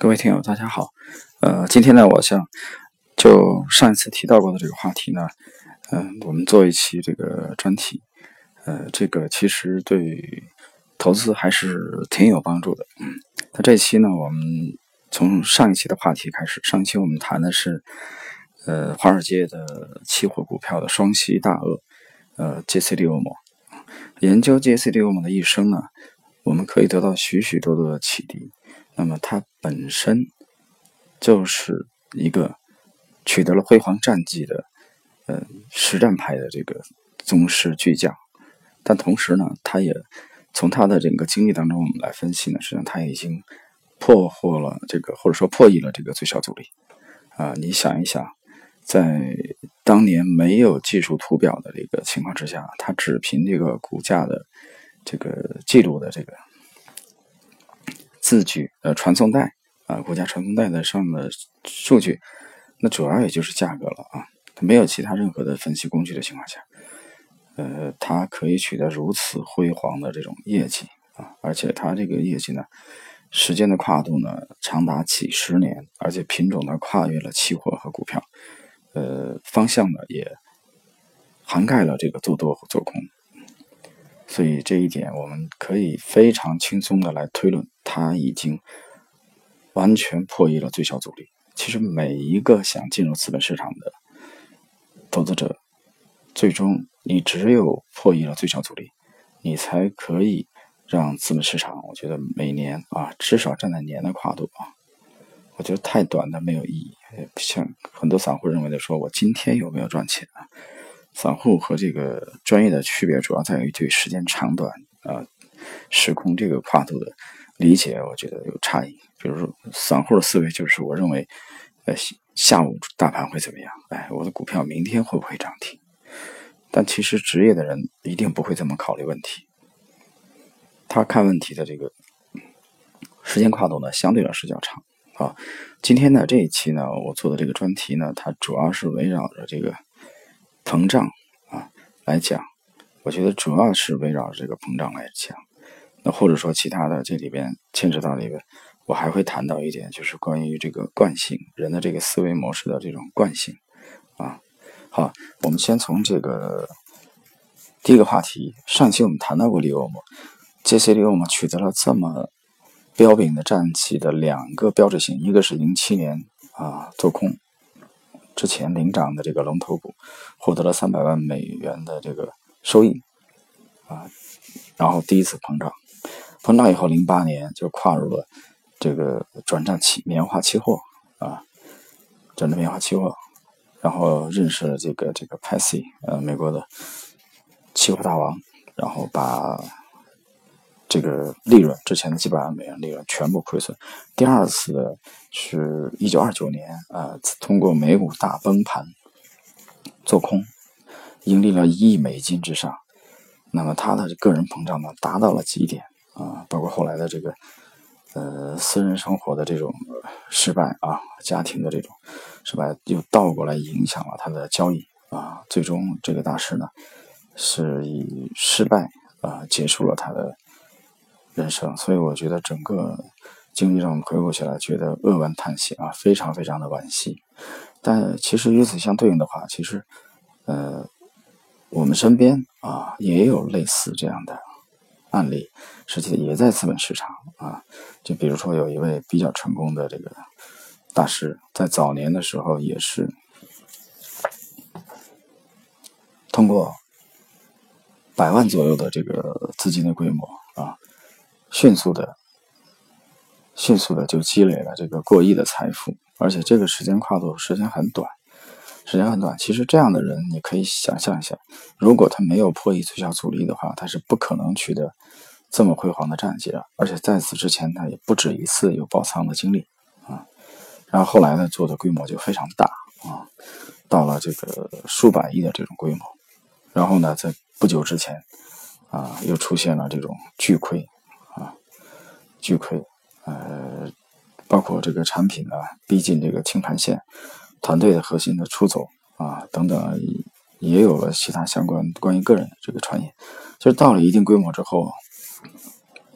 各位听友，大家好。呃，今天呢，我想就上一次提到过的这个话题呢，嗯，我们做一期这个专题。呃，这个其实对投资还是挺有帮助的。嗯，那这期呢，我们从上一期的话题开始。上一期我们谈的是呃，华尔街的期货股票的双栖大鳄，呃，J.C. 利欧姆。研究 J.C. 利欧姆的一生呢，我们可以得到许许多多的启迪。那么他本身就是一个取得了辉煌战绩的，呃，实战派的这个宗师巨匠。但同时呢，他也从他的整个经历当中，我们来分析呢，实际上他已经破获了这个，或者说破译了这个最小阻力。啊，你想一想，在当年没有技术图表的这个情况之下，他只凭这个股价的这个记录的这个。字据呃传送带啊，国家传送带的上的数据，那主要也就是价格了啊，它没有其他任何的分析工具的情况下，呃，它可以取得如此辉煌的这种业绩啊，而且它这个业绩呢，时间的跨度呢长达几十年，而且品种呢跨越了期货和股票，呃，方向呢也涵盖了这个做多和做空。所以这一点，我们可以非常轻松的来推论，它已经完全破译了最小阻力。其实每一个想进入资本市场的投资者，最终你只有破译了最小阻力，你才可以让资本市场，我觉得每年啊，至少站在年的跨度啊，我觉得太短的没有意义。像很多散户认为的，说我今天有没有赚钱啊？散户和这个专业的区别主要在于对时间长短啊、时空这个跨度的理解，我觉得有差异。比如说，散户的思维就是我认为，呃，下午大盘会怎么样？哎，我的股票明天会不会涨停？但其实职业的人一定不会这么考虑问题。他看问题的这个时间跨度呢，相对来说较长。啊，今天呢这一期呢，我做的这个专题呢，它主要是围绕着这个。膨胀啊，来讲，我觉得主要是围绕着这个膨胀来讲。那或者说其他的，这里边牵扯到了一个，我还会谈到一点，就是关于这个惯性，人的这个思维模式的这种惯性啊。好，我们先从这个第一个话题，上期我们谈到过利欧姆，杰西利欧姆取得了这么标炳的战绩的两个标志性，一个是零七年啊做空。之前领涨的这个龙头股获得了三百万美元的这个收益啊，然后第一次膨胀，膨胀以后，零八年就跨入了这个转战期棉花期货啊，转战棉花期货，然后认识了这个这个 p a s y 呃，美国的期货大王，然后把。这个利润之前的几百万美元利润全部亏损。第二次是一九二九年，啊，通过美股大崩盘做空，盈利了一亿美金之上。那么他的个人膨胀呢，达到了极点啊，包括后来的这个呃私人生活的这种失败啊，家庭的这种失败，又倒过来影响了他的交易啊。最终这个大师呢，是以失败啊结束了他的。人生，所以我觉得整个经历上回顾起来，觉得扼腕叹息啊，非常非常的惋惜。但其实与此相对应的话，其实呃，我们身边啊也有类似这样的案例，实际也在资本市场啊。就比如说有一位比较成功的这个大师，在早年的时候也是通过百万左右的这个资金的规模啊。迅速的、迅速的就积累了这个过亿的财富，而且这个时间跨度时间很短，时间很短。其实这样的人，你可以想象一下，如果他没有破译最小阻力的话，他是不可能取得这么辉煌的战绩的。而且在此之前，他也不止一次有爆仓的经历啊。然后后来呢，做的规模就非常大啊，到了这个数百亿的这种规模。然后呢，在不久之前啊，又出现了这种巨亏啊。巨亏，呃，包括这个产品呢逼近这个清盘线，团队的核心的出走啊等等，也有了其他相关关于个人的这个传言。就是到了一定规模之后，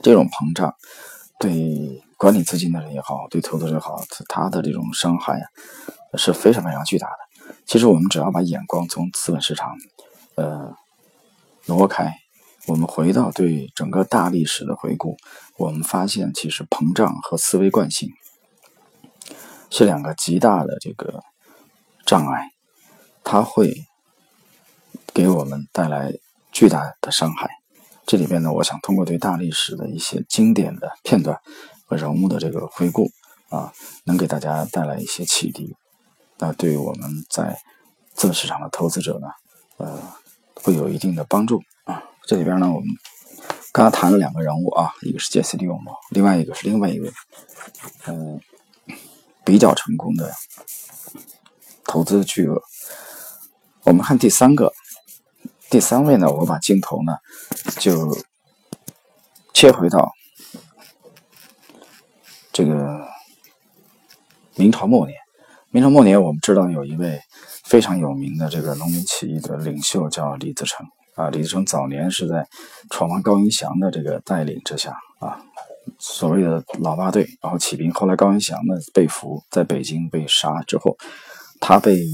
这种膨胀对管理资金的人也好，对投资者也好，他的这种伤害是非常非常巨大的。其实我们只要把眼光从资本市场呃挪开，我们回到对整个大历史的回顾，我们发现其实膨胀和思维惯性是两个极大的这个障碍，它会给我们带来巨大的伤害。这里边呢，我想通过对大历史的一些经典的片段和人物的这个回顾啊，能给大家带来一些启迪。那对于我们在资本市场的投资者呢，呃，会有一定的帮助啊。这里边呢，我们刚刚谈了两个人物啊，一个是杰西·利欧莫，另外一个是另外一位，嗯，比较成功的投资巨额。我们看第三个。第三位呢，我把镜头呢就切回到这个明朝末年。明朝末年，我们知道有一位非常有名的这个农民起义的领袖叫李自成啊。李自成早年是在闯王高迎祥的这个带领之下啊，所谓的老八队，然后起兵。后来高迎祥呢被俘，在北京被杀之后，他被。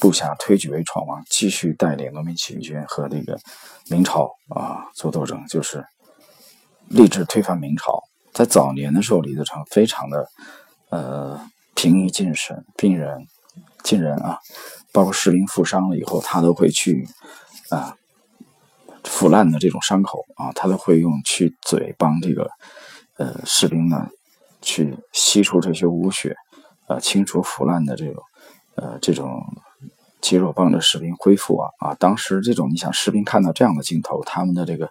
部下推举为闯王，继续带领农民起义军和这个明朝啊做斗争，就是立志推翻明朝。在早年的时候，李自成非常的呃平易近人，病人近人啊，包括士兵负伤了以后，他都会去啊腐烂的这种伤口啊，他都会用去嘴帮这个呃士兵呢去吸出这些污血，呃清除腐烂的这种呃这种。肌肉帮着士兵恢复啊啊！当时这种，你想士兵看到这样的镜头，他们的这个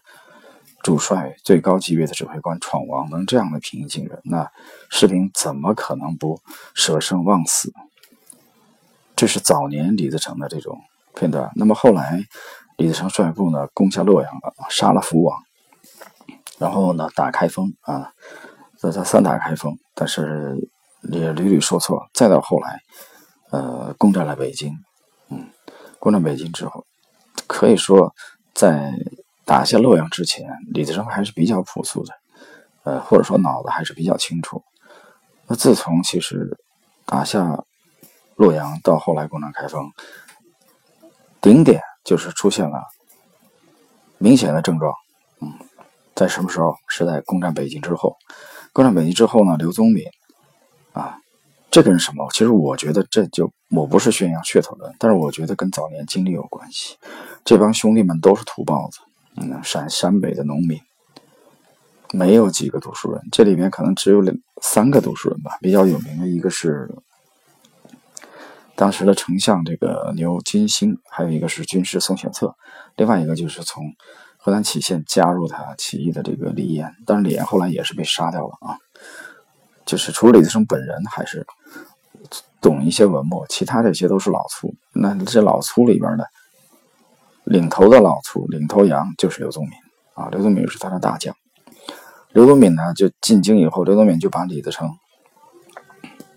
主帅最高级别的指挥官闯王能这样的平易近人，那士兵怎么可能不舍生忘死？这是早年李自成的这种片段。那么后来，李自成率部呢攻下洛阳了，杀了福王，然后呢打开封啊，这这三打开封，但是也屡屡受挫。再到后来，呃，攻占了北京。嗯，攻占北京之后，可以说在打下洛阳之前，李自成还是比较朴素的，呃，或者说脑子还是比较清楚。那自从其实打下洛阳到后来攻占开封，顶点就是出现了明显的症状。嗯，在什么时候？是在攻占北京之后。攻占北京之后呢，刘宗敏啊。这跟什么？其实我觉得这就我不是宣扬噱头的，但是我觉得跟早年经历有关系。这帮兄弟们都是土包子，嗯，陕陕北的农民，没有几个读书人。这里面可能只有两三个读书人吧，比较有名的一个是当时的丞相这个牛金星，还有一个是军师宋显策，另外一个就是从河南杞县加入他起义的这个李岩，但是李岩后来也是被杀掉了啊。就是除了李自成本人还是懂一些文墨，其他这些都是老粗。那这老粗里边的领头的老粗，领头羊就是刘宗敏啊。刘宗敏是他的大将。刘宗敏呢，就进京以后，刘宗敏就把李自成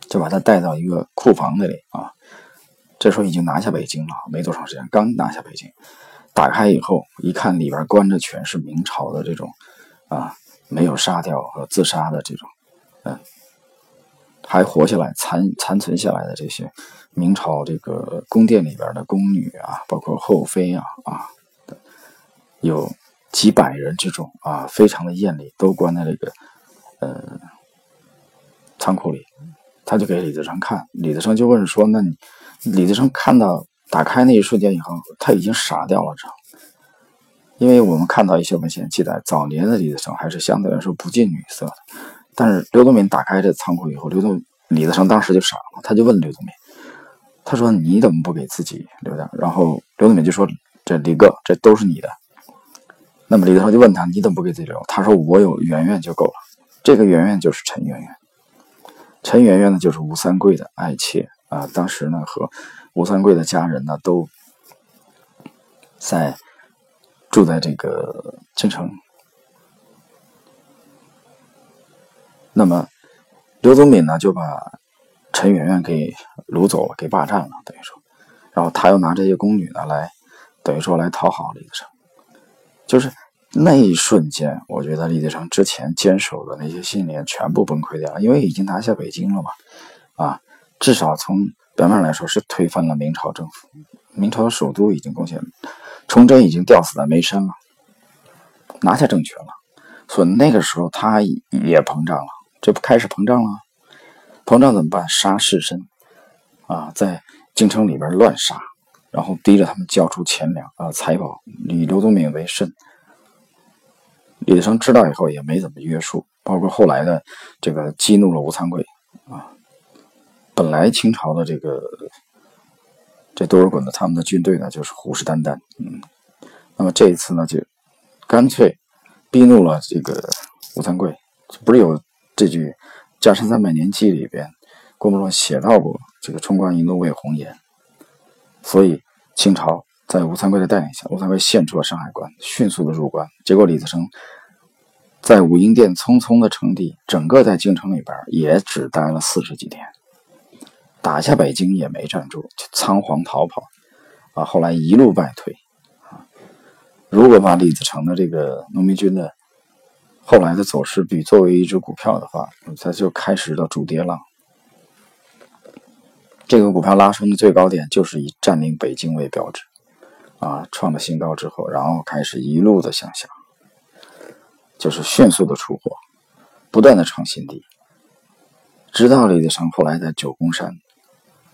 就把他带到一个库房那里啊。这时候已经拿下北京了，没多长时间，刚拿下北京。打开以后一看，里边关着全是明朝的这种啊，没有杀掉和自杀的这种，嗯。还活下来、残残存下来的这些明朝这个宫殿里边的宫女啊，包括后妃啊啊，有几百人之众啊，非常的艳丽，都关在这个呃仓库里。他就给李自成看，李自成就问说：“那你？”李自成看到打开那一瞬间以后，他已经傻掉了，知道因为我们看到一些文献记载，早年的李自成还是相对来说不近女色的。但是刘宗敏打开这仓库以后，刘宗李自成当时就傻了，他就问刘宗敏：“他说你怎么不给自己留点？”然后刘宗敏就说：“这李哥，这都是你的。”那么李自成就问他：“你怎么不给自己留？”他说：“我有圆圆就够了。”这个圆圆就是陈圆圆。陈圆圆呢，就是吴三桂的爱妾啊。当时呢，和吴三桂的家人呢，都在住在这个京城。那么，刘宗敏呢就把陈圆圆给掳走了，给霸占了，等于说，然后他又拿这些宫女呢来，等于说来讨好李自成，就是那一瞬间，我觉得李自成之前坚守的那些信念全部崩溃掉了，因为已经拿下北京了嘛，啊，至少从表面来说是推翻了明朝政府，明朝的首都已经攻陷，崇祯已经吊死在眉山了，拿下政权了，所以那个时候他也膨胀了，这不开始膨胀了，膨胀怎么办？杀士绅，啊，在京城里边乱杀，然后逼着他们交出钱粮啊财宝，以刘宗敏为甚。李自成知道以后也没怎么约束，包括后来的这个激怒了吴三桂啊。本来清朝的这个这多尔衮的他们的军队呢，就是虎视眈眈，嗯。那么这一次呢，就干脆逼怒了这个吴三桂。不是有这句《嘉山三百年记》里边，郭沫若写到过这个“冲冠一怒为红颜”，所以清朝。在吴三桂的带领下，吴三桂献出了山海关，迅速的入关。结果李自成在武英殿匆匆的称帝，整个在京城里边也只待了四十几天，打下北京也没站住，就仓皇逃跑。啊，后来一路败退。如果把李自成的这个农民军的后来的走势比作为一只股票的话，它就开始了主跌浪。这个股票拉升的最高点就是以占领北京为标志。啊，创了新高之后，然后开始一路的向下，就是迅速的出货，不断的创新低，直到李自成后来在九宫山，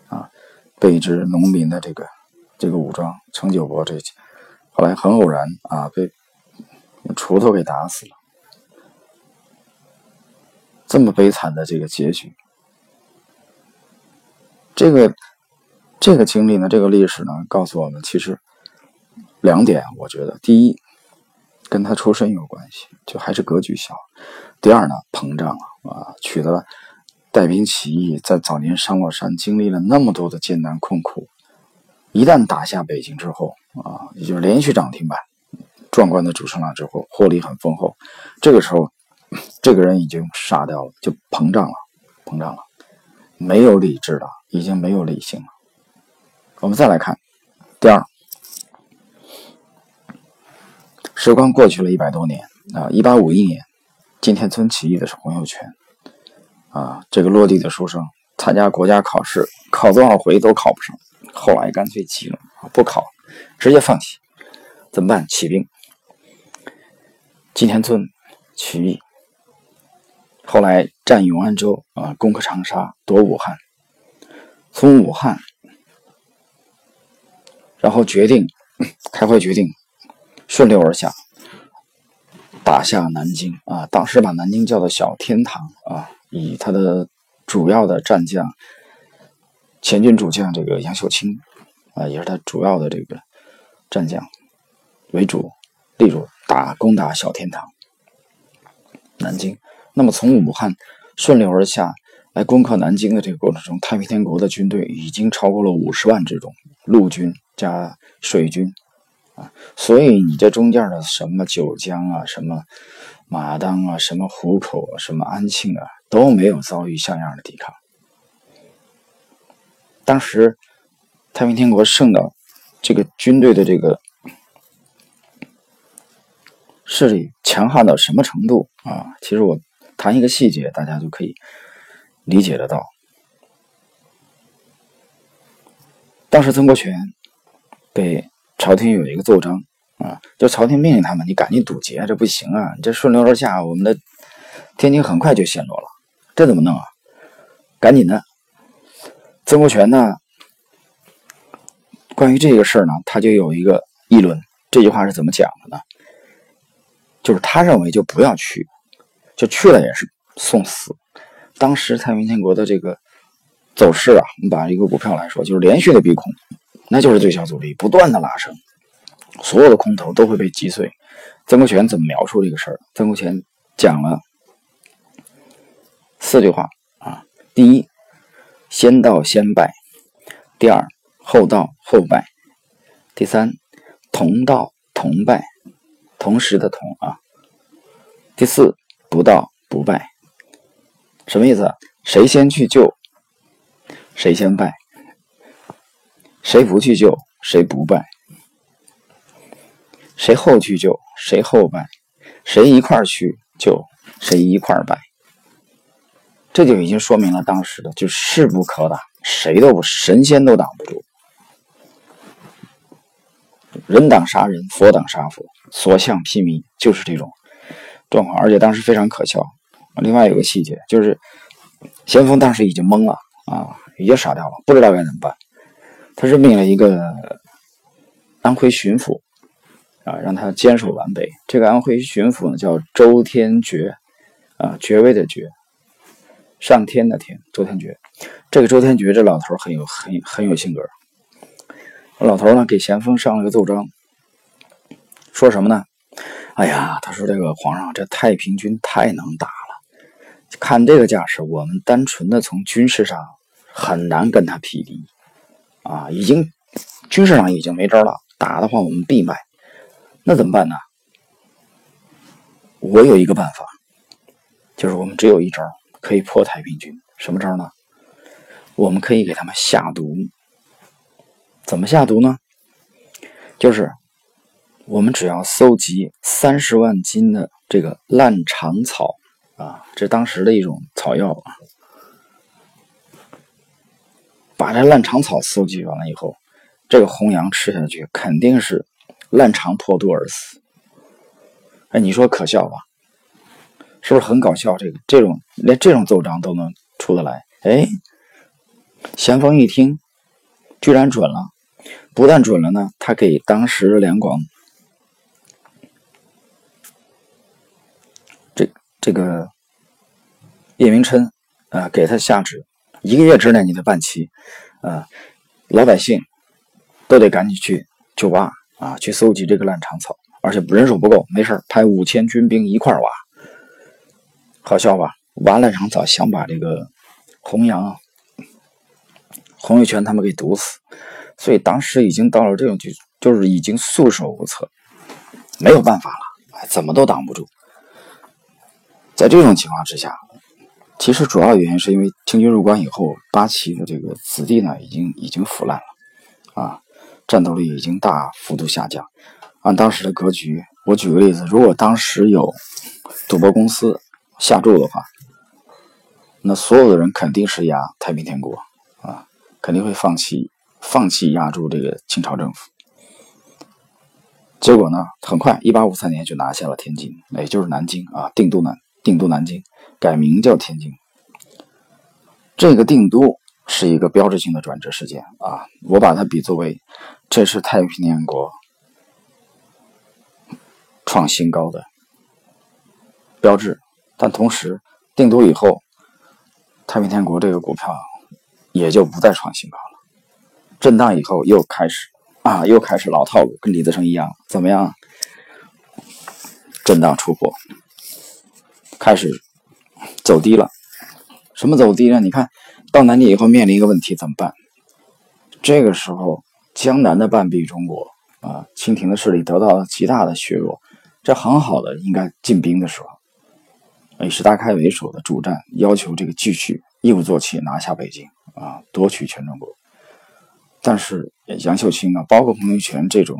啊，被一支农民的这个这个武装程九伯这，后来很偶然啊，被锄头给打死了，这么悲惨的这个结局，这个这个经历呢，这个历史呢，告诉我们其实。两点，我觉得，第一，跟他出身有关系，就还是格局小；第二呢，膨胀了啊，取得了带兵起义，在早年上过山，经历了那么多的艰难困苦，一旦打下北京之后啊，也就是连续涨停板，壮观的主升浪之后，获利很丰厚，这个时候，这个人已经傻掉了，就膨胀了，膨胀了，没有理智了，已经没有理性了。我们再来看第二。时光过去了一百多年啊，一八五一年，金田村起义的是洪秀全啊，这个落地的书生，参加国家考试，考多少回都考不上，后来干脆急了，不考，直接放弃，怎么办？起兵。金田村起义，后来占永安州啊，攻克长沙，夺武汉，从武汉，然后决定 开会决定。顺流而下，打下南京啊！当时把南京叫做小天堂啊，以他的主要的战将前军主将这个杨秀清啊，也是他主要的这个战将为主，立住打攻打小天堂南京。那么从武汉顺流而下来攻克南京的这个过程中，太平天国的军队已经超过了五十万之众，陆军加水军。啊所以你这中间的什么九江啊，什么马当啊，什么湖口啊，什么安庆啊，都没有遭遇像样的抵抗。当时太平天国胜到这个军队的这个势力强悍到什么程度啊？其实我谈一个细节，大家就可以理解得到。当时曾国荃被。朝廷有一个奏章啊，就朝廷命令他们，你赶紧堵截，这不行啊！你这顺流而下，我们的天津很快就陷落了，这怎么弄啊？赶紧的！曾国荃呢，关于这个事儿呢，他就有一个议论。这句话是怎么讲的呢？就是他认为就不要去，就去了也是送死。当时太平天国的这个走势啊，我们把一个股票来说，就是连续的逼空。那就是最小阻力，不断的拉升，所有的空头都会被击碎。曾国荃怎么描述这个事儿？曾国荃讲了四句话啊：第一，先到先败；第二，后到后败；第三，同到同败，同时的同啊；第四，不到不败。什么意思？谁先去救，谁先败。谁不去救，谁不败。谁后去救谁后败，谁一块去救谁一块败。这就已经说明了当时的就势不可挡，谁都不神仙都挡不住，人挡杀人，佛挡杀佛，所向披靡，就是这种状况。而且当时非常可笑。另外有个细节就是，咸丰当时已经懵了啊，已经傻掉了，不知道该怎么办。他任命了一个安徽巡抚啊，让他坚守皖北。这个安徽巡抚呢叫周天觉啊，爵位的爵。上天的天，周天觉，这个周天觉这老头很有很很有性格。老头呢给咸丰上了个奏章，说什么呢？哎呀，他说这个皇上这太平军太能打了，看这个架势，我们单纯的从军事上很难跟他匹敌啊，已经军事上已经没招了，打的话我们必败。那怎么办呢？我有一个办法，就是我们只有一招。可以破太平军，什么招呢？我们可以给他们下毒。怎么下毒呢？就是我们只要搜集三十万斤的这个烂肠草啊，这当时的一种草药啊。把这烂肠草搜集完了以后，这个红羊吃下去肯定是烂肠破肚而死。哎，你说可笑吧？是不是很搞笑？这个这种连这种奏章都能出得来？哎，咸丰一听，居然准了！不但准了呢，他给当时两广这个叶明琛啊，给他下旨，一个月之内你得办齐啊，老百姓都得赶紧去去挖啊，去搜集这个烂长草，而且人手不够，没事派五千军兵一块挖。好笑吧？挖了场草，想把这个洪阳、洪秀全他们给毒死，所以当时已经到了这种就就是已经束手无策，没有办法了，怎么都挡不住。在这种情况之下，其实主要原因是因为清军入关以后，八旗的这个子弟呢，已经已经腐烂了，啊，战斗力已经大幅度下降。按当时的格局，我举个例子，如果当时有赌博公司。下注的话，那所有的人肯定是压太平天国啊，肯定会放弃放弃压住这个清朝政府。结果呢，很快，一八五三年就拿下了天津，也就是南京啊，定都南定都南京，改名叫天津。这个定都是一个标志性的转折事件啊，我把它比作为这是太平天国创新高的标志。但同时，定都以后，太平天国这个股票也就不再创新高了。震荡以后又开始啊，又开始老套路，跟李自成一样，怎么样？震荡出货，开始走低了。什么走低呢？你看到南京以后面临一个问题，怎么办？这个时候，江南的半壁中国啊，清廷的势力得到了极大的削弱，这很好的应该进兵的时候。以石达开为首的主战要求这个继续一鼓作气拿下北京啊，夺取全中国。但是杨秀清啊，包括彭玉泉这种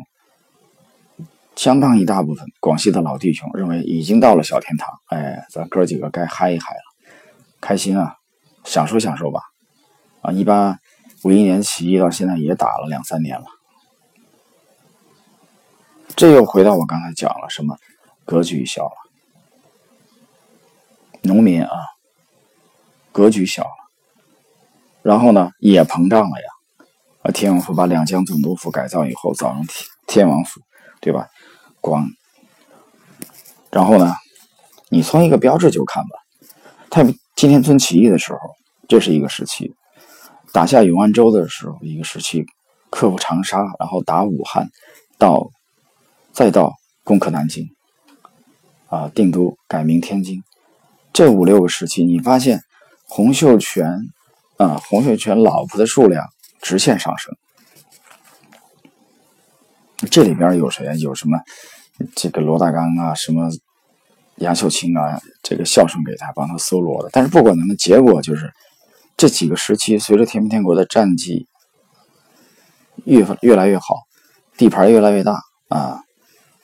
相当一大部分广西的老弟兄认为已经到了小天堂，哎，咱哥几个该嗨一嗨了，开心啊，享受享受吧。啊，一八五一年起义到现在也打了两三年了，这又回到我刚才讲了什么格局小了。农民啊，格局小了，然后呢也膨胀了呀。啊，天王府把两江总督府改造以后，造成天天王府，对吧？光，然后呢，你从一个标志就看吧。太平金田村起义的时候，这是一个时期；打下永安州的时候，一个时期；克服长沙，然后打武汉，到再到攻克南京，啊，定都改名天津。这五六个时期，你发现洪秀全啊，洪秀全老婆的数量直线上升。这里边有谁啊？有什么这个罗大刚啊，什么杨秀清啊，这个孝顺给他帮他搜罗的。但是不管怎么，结果就是这几个时期，随着天平天国的战绩越越来越好，地盘越来越大啊，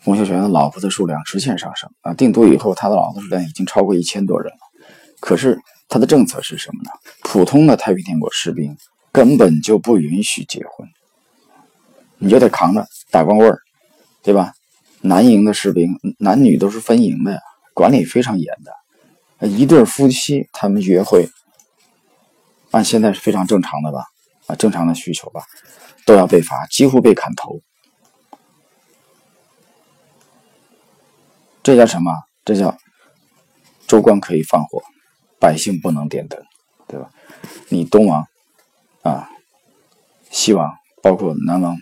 洪秀全的老婆的数量直线上升啊！定都以后，他的老婆数量已经超过一千多人了。可是他的政策是什么呢？普通的太平天国士兵根本就不允许结婚，你就得扛着打光棍儿，对吧？男营的士兵，男女都是分营的呀，管理非常严的。一对夫妻他们约会，按现在是非常正常的吧？啊，正常的需求吧，都要被罚，几乎被砍头。这叫什么？这叫州官可以放火，百姓不能点灯，对吧？你东王啊，西王，包括南王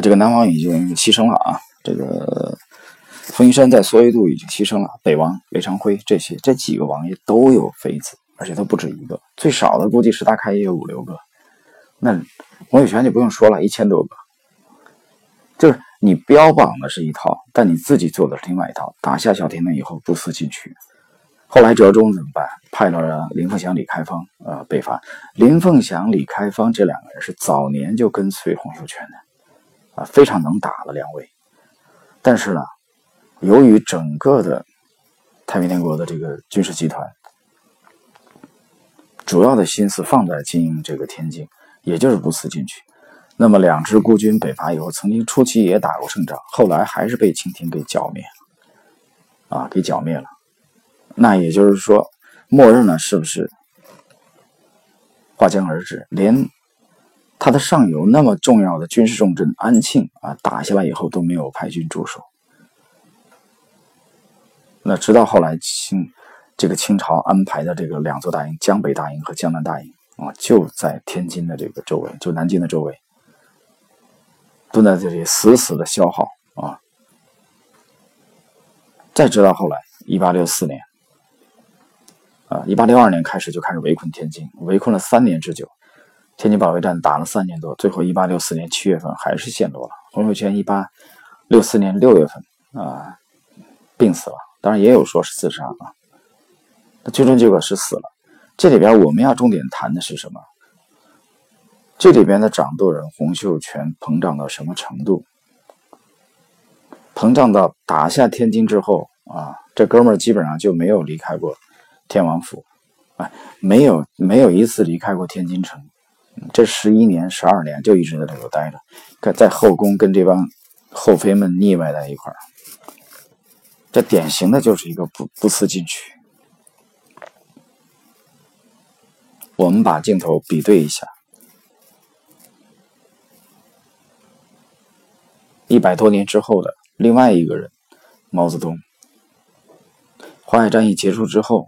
这个南王已经牺牲了啊。这个冯玉山在蓑衣渡已经牺牲了，北王韦昌辉这些这几个王爷都有妃子，而且都不止一个，最少的估计是大开也有五六个。那洪秀全就不用说了，一千多个。就是你标榜的是一套，但你自己做的是另外一套。打下小田门以后不思进取，后来折中怎么办？派了林凤祥、李开芳呃北伐。林凤祥、李开芳这两个人是早年就跟随洪秀全的啊，非常能打的两位。但是呢，由于整个的太平天国的这个军事集团，主要的心思放在经营这个天津，也就是不思进取。那么两支孤军北伐以后，曾经初期也打过胜仗，后来还是被清廷给剿灭，啊，给剿灭了。那也就是说，默认了是不是划江而治？连。他的上游那么重要的军事重镇安庆啊，打下来以后都没有派军驻守。那直到后来清这个清朝安排的这个两座大营，江北大营和江南大营啊，就在天津的这个周围，就南京的周围，都在这里死死的消耗啊。再直到后来，一八六四年啊，一八六二年开始就开始围困天津，围困了三年之久。天津保卫战打了三年多，最后一八六四年七月份还是陷落了。洪秀全一八六四年六月份啊病死了，当然也有说是自杀啊。那最终结果是死了。这里边我们要重点谈的是什么？这里边的掌舵人洪秀全膨胀到什么程度？膨胀到打下天津之后啊，这哥们儿基本上就没有离开过天王府，啊，没有没有一次离开过天津城。这十一年、十二年就一直在这头待着，在后宫跟这帮后妃们腻歪在一块儿，这典型的就是一个不不思进取。我们把镜头比对一下，一百多年之后的另外一个人，毛泽东。淮海战役结束之后，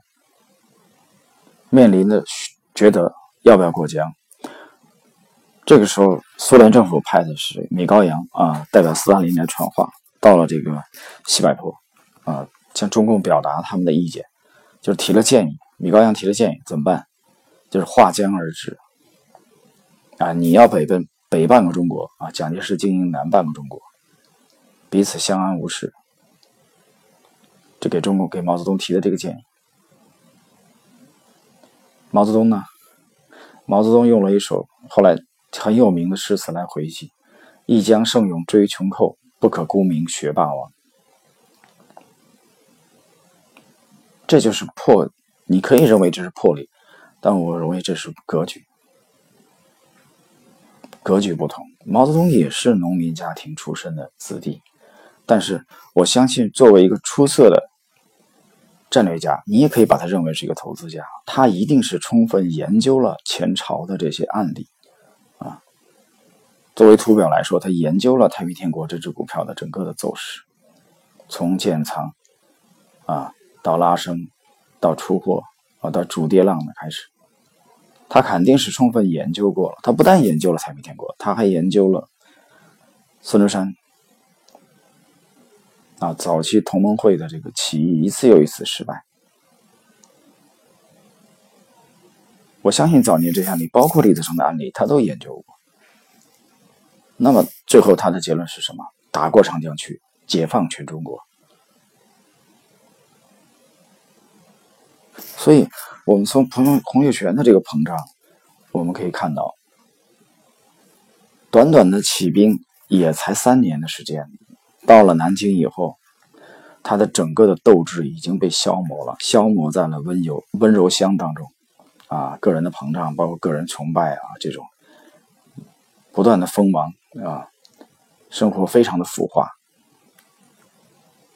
面临的觉得要不要过江。这个时候，苏联政府派的是米高扬啊，代表斯大林来传话，到了这个西柏坡啊，向中共表达他们的意见，就是提了建议。米高扬提了建议，怎么办？就是划江而治啊！你要北奔北半个中国啊，蒋介石经营南半个中国，彼此相安无事。就给中共给毛泽东提的这个建议。毛泽东呢？毛泽东用了一首后来。很有名的诗词来回忆：“一将胜勇追穷寇，不可沽名学霸王。”这就是魄，你可以认为这是魄力，但我认为这是格局。格局不同，毛泽东也是农民家庭出身的子弟，但是我相信，作为一个出色的战略家，你也可以把他认为是一个投资家。他一定是充分研究了前朝的这些案例。作为图表来说，他研究了太平天国这只股票的整个的走势，从建仓啊到拉升，到出货啊到主跌浪的开始，他肯定是充分研究过了。他不但研究了太平天国，他还研究了孙中山啊早期同盟会的这个起义一次又一次失败。我相信早年这些案例，包括李自成的案例，他都研究过。那么最后他的结论是什么？打过长江去，解放全中国。所以，我们从彭洪秀全的这个膨胀，我们可以看到，短短的起兵也才三年的时间，到了南京以后，他的整个的斗志已经被消磨了，消磨在了温柔温柔乡当中，啊，个人的膨胀，包括个人崇拜啊，这种不断的锋芒啊，生活非常的腐化，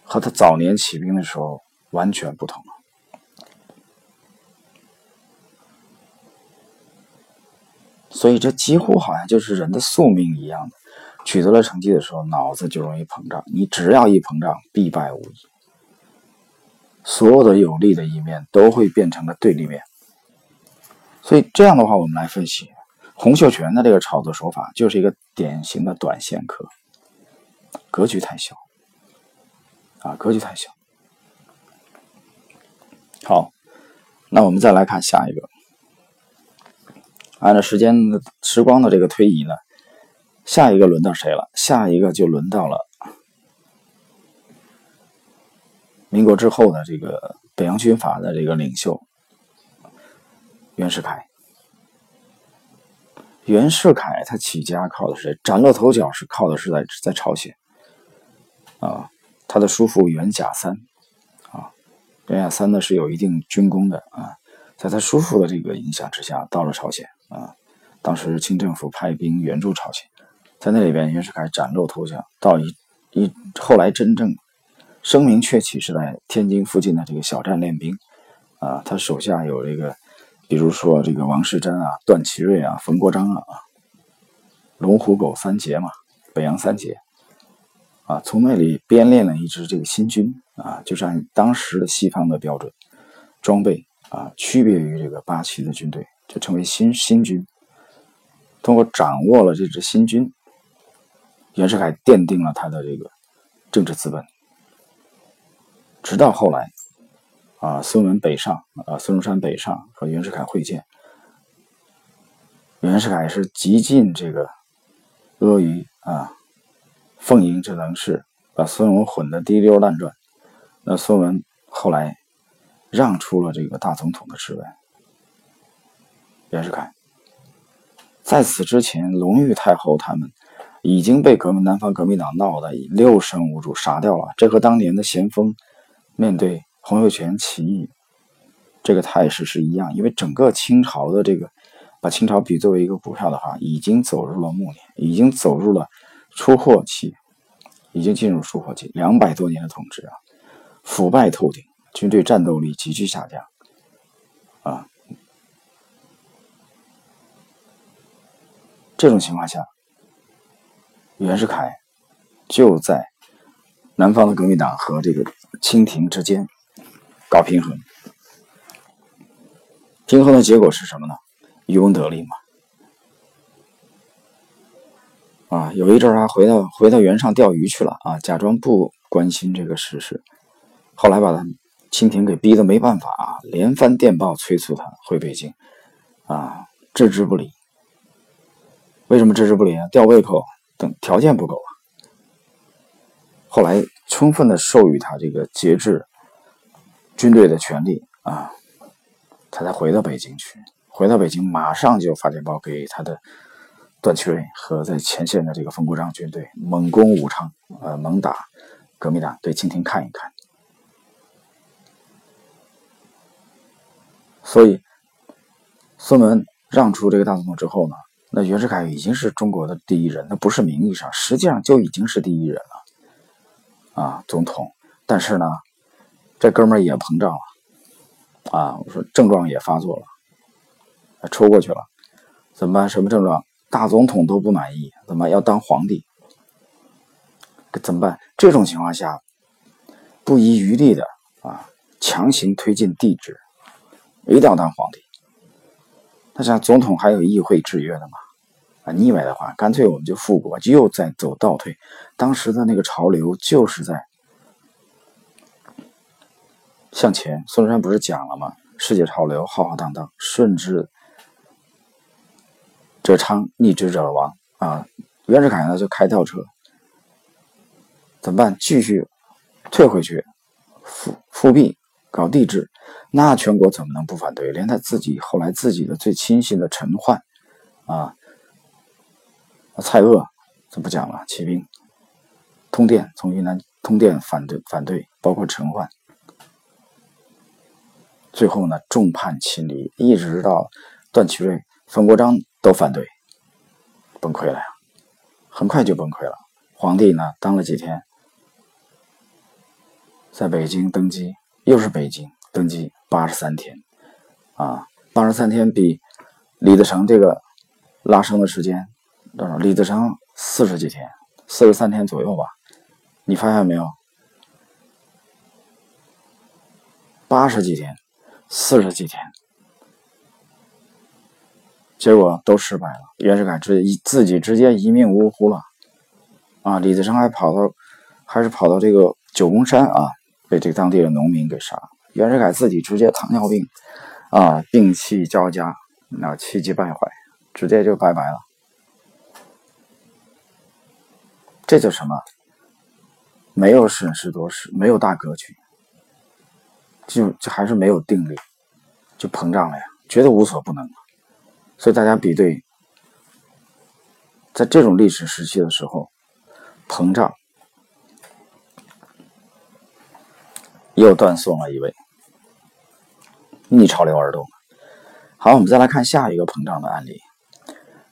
和他早年起兵的时候完全不同了。所以这几乎好像就是人的宿命一样的，取得了成绩的时候，脑子就容易膨胀。你只要一膨胀，必败无疑。所有的有利的一面都会变成了对立面。所以这样的话，我们来分析洪秀全的这个炒作手法，就是一个典型的短线客，格局太小啊，格局太小。好，那我们再来看下一个。按照时间的时光的这个推移呢，下一个轮到谁了？下一个就轮到了民国之后的这个北洋军阀的这个领袖袁世凯。袁世凯他起家靠的是崭露头角，是靠的是在在朝鲜啊。他的叔父袁甲三啊，袁甲三呢是有一定军功的啊，在他叔父的这个影响之下，到了朝鲜。啊，当时清政府派兵援助朝鲜，在那里边，袁世凯崭露头角。到一一后来真正声名鹊起是在天津附近的这个小站练兵。啊，他手下有这个，比如说这个王世贞啊、段祺瑞啊、冯国璋啊，龙虎狗三杰嘛，北洋三杰。啊，从那里编练了一支这个新军啊，就是按当时的西方的标准装备啊，区别于这个八旗的军队。就成为新新军。通过掌握了这支新军，袁世凯奠定了他的这个政治资本。直到后来，啊，孙文北上，啊，孙中山北上和袁世凯会见，袁世凯是极尽这个阿谀啊，奉迎之能事，把孙文混得滴溜乱转。那孙文后来让出了这个大总统的职位。袁世凯在此之前，隆裕太后他们已经被革命南方革命党闹得六神无主，杀掉了。这和当年的咸丰面对洪秀全起义这个态势是一样。因为整个清朝的这个，把清朝比作为一个股票的话，已经走入了暮年，已经走入了出货期，已经进入出货期。两百多年的统治啊，腐败透顶，军队战斗力急剧下降，啊。这种情况下，袁世凯就在南方的革命党和这个清廷之间搞平衡。平衡的结果是什么呢？渔翁得利嘛。啊，有一阵儿还回到回到原上钓鱼去了啊，假装不关心这个事事。后来把他清廷给逼得没办法啊，连番电报催促他回北京，啊，置之不理。为什么置之不理啊？吊胃口等条件不够啊。后来充分的授予他这个节制军队的权利啊，他才回到北京去。回到北京，马上就发电报给他的段祺瑞和在前线的这个冯国璋军队，猛攻武昌，呃，猛打革命党，对清廷看一看。所以，孙文让出这个大总统之后呢？那袁世凯已经是中国的第一人，那不是名义上，实际上就已经是第一人了，啊，总统。但是呢，这哥们儿也膨胀了，啊，我说症状也发作了，抽过去了，怎么办？什么症状？大总统都不满意，怎么要当皇帝？怎么办？这种情况下，不遗余力的啊，强行推进帝制，一定要当皇帝。那像总统还有议会制约的吗？啊，腻歪的话，干脆我们就复国，又在走倒退。当时的那个潮流就是在向前。孙中山不是讲了吗？世界潮流浩浩荡荡，顺之者昌，逆之者亡。啊，袁世凯呢就开倒车，怎么办？继续退回去，复复辟，搞帝制，那全国怎么能不反对？连他自己后来自己的最亲信的陈焕，啊。蔡锷，咱不讲了，起兵通电，从云南通电反对反对，包括陈焕，最后呢众叛亲离，一直到段祺瑞、冯国璋都反对，崩溃了呀，很快就崩溃了。皇帝呢当了几天，在北京登基，又是北京登基八十三天，啊，八十三天比李自成这个拉升的时间多少？李自成四十几天，四十三天左右吧。你发现没有？八十几天，四十几天，结果都失败了。袁世凯直接一自己直接一命呜呼了，啊！李自成还跑到，还是跑到这个九宫山啊，被这个当地的农民给杀。袁世凯自己直接糖尿病，啊，病气交加，那气急败坏，直接就拜拜了。这叫什么？没有审时度势，没有大格局，就就还是没有定力，就膨胀了呀，觉得无所不能。所以大家比对，在这种历史时期的时候，膨胀又断送了一位，逆潮流而动。好，我们再来看下一个膨胀的案例。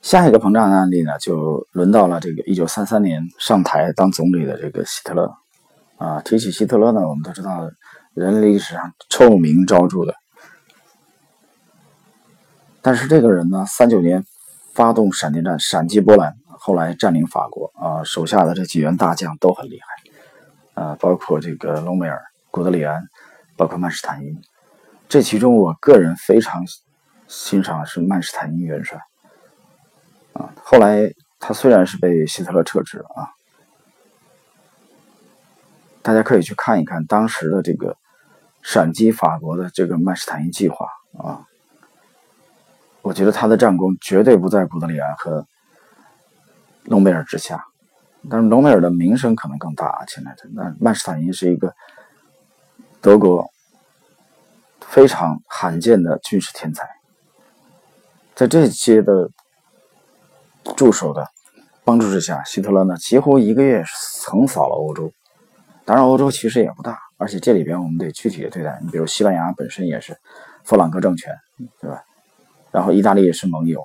下一个膨胀的案例呢，就轮到了这个一九三三年上台当总理的这个希特勒啊。提起希特勒呢，我们都知道人类历史上臭名昭著的。但是这个人呢，三九年发动闪电战，闪击波兰，后来占领法国啊，手下的这几员大将都很厉害啊，包括这个隆美尔、古德里安，包括曼施坦因。这其中，我个人非常欣赏是曼施坦因元帅。啊，后来他虽然是被希特勒撤职了啊，大家可以去看一看当时的这个闪击法国的这个曼施坦因计划啊，我觉得他的战功绝对不在古德里安和隆美尔之下，但是隆美尔的名声可能更大啊，亲爱的，那曼施坦因是一个德国非常罕见的军事天才，在这些的。助手的帮助之下，希特勒呢几乎一个月横扫了欧洲。当然，欧洲其实也不大，而且这里边我们得具体的对待。你比如西班牙本身也是弗朗哥政权，对吧？然后意大利也是盟友，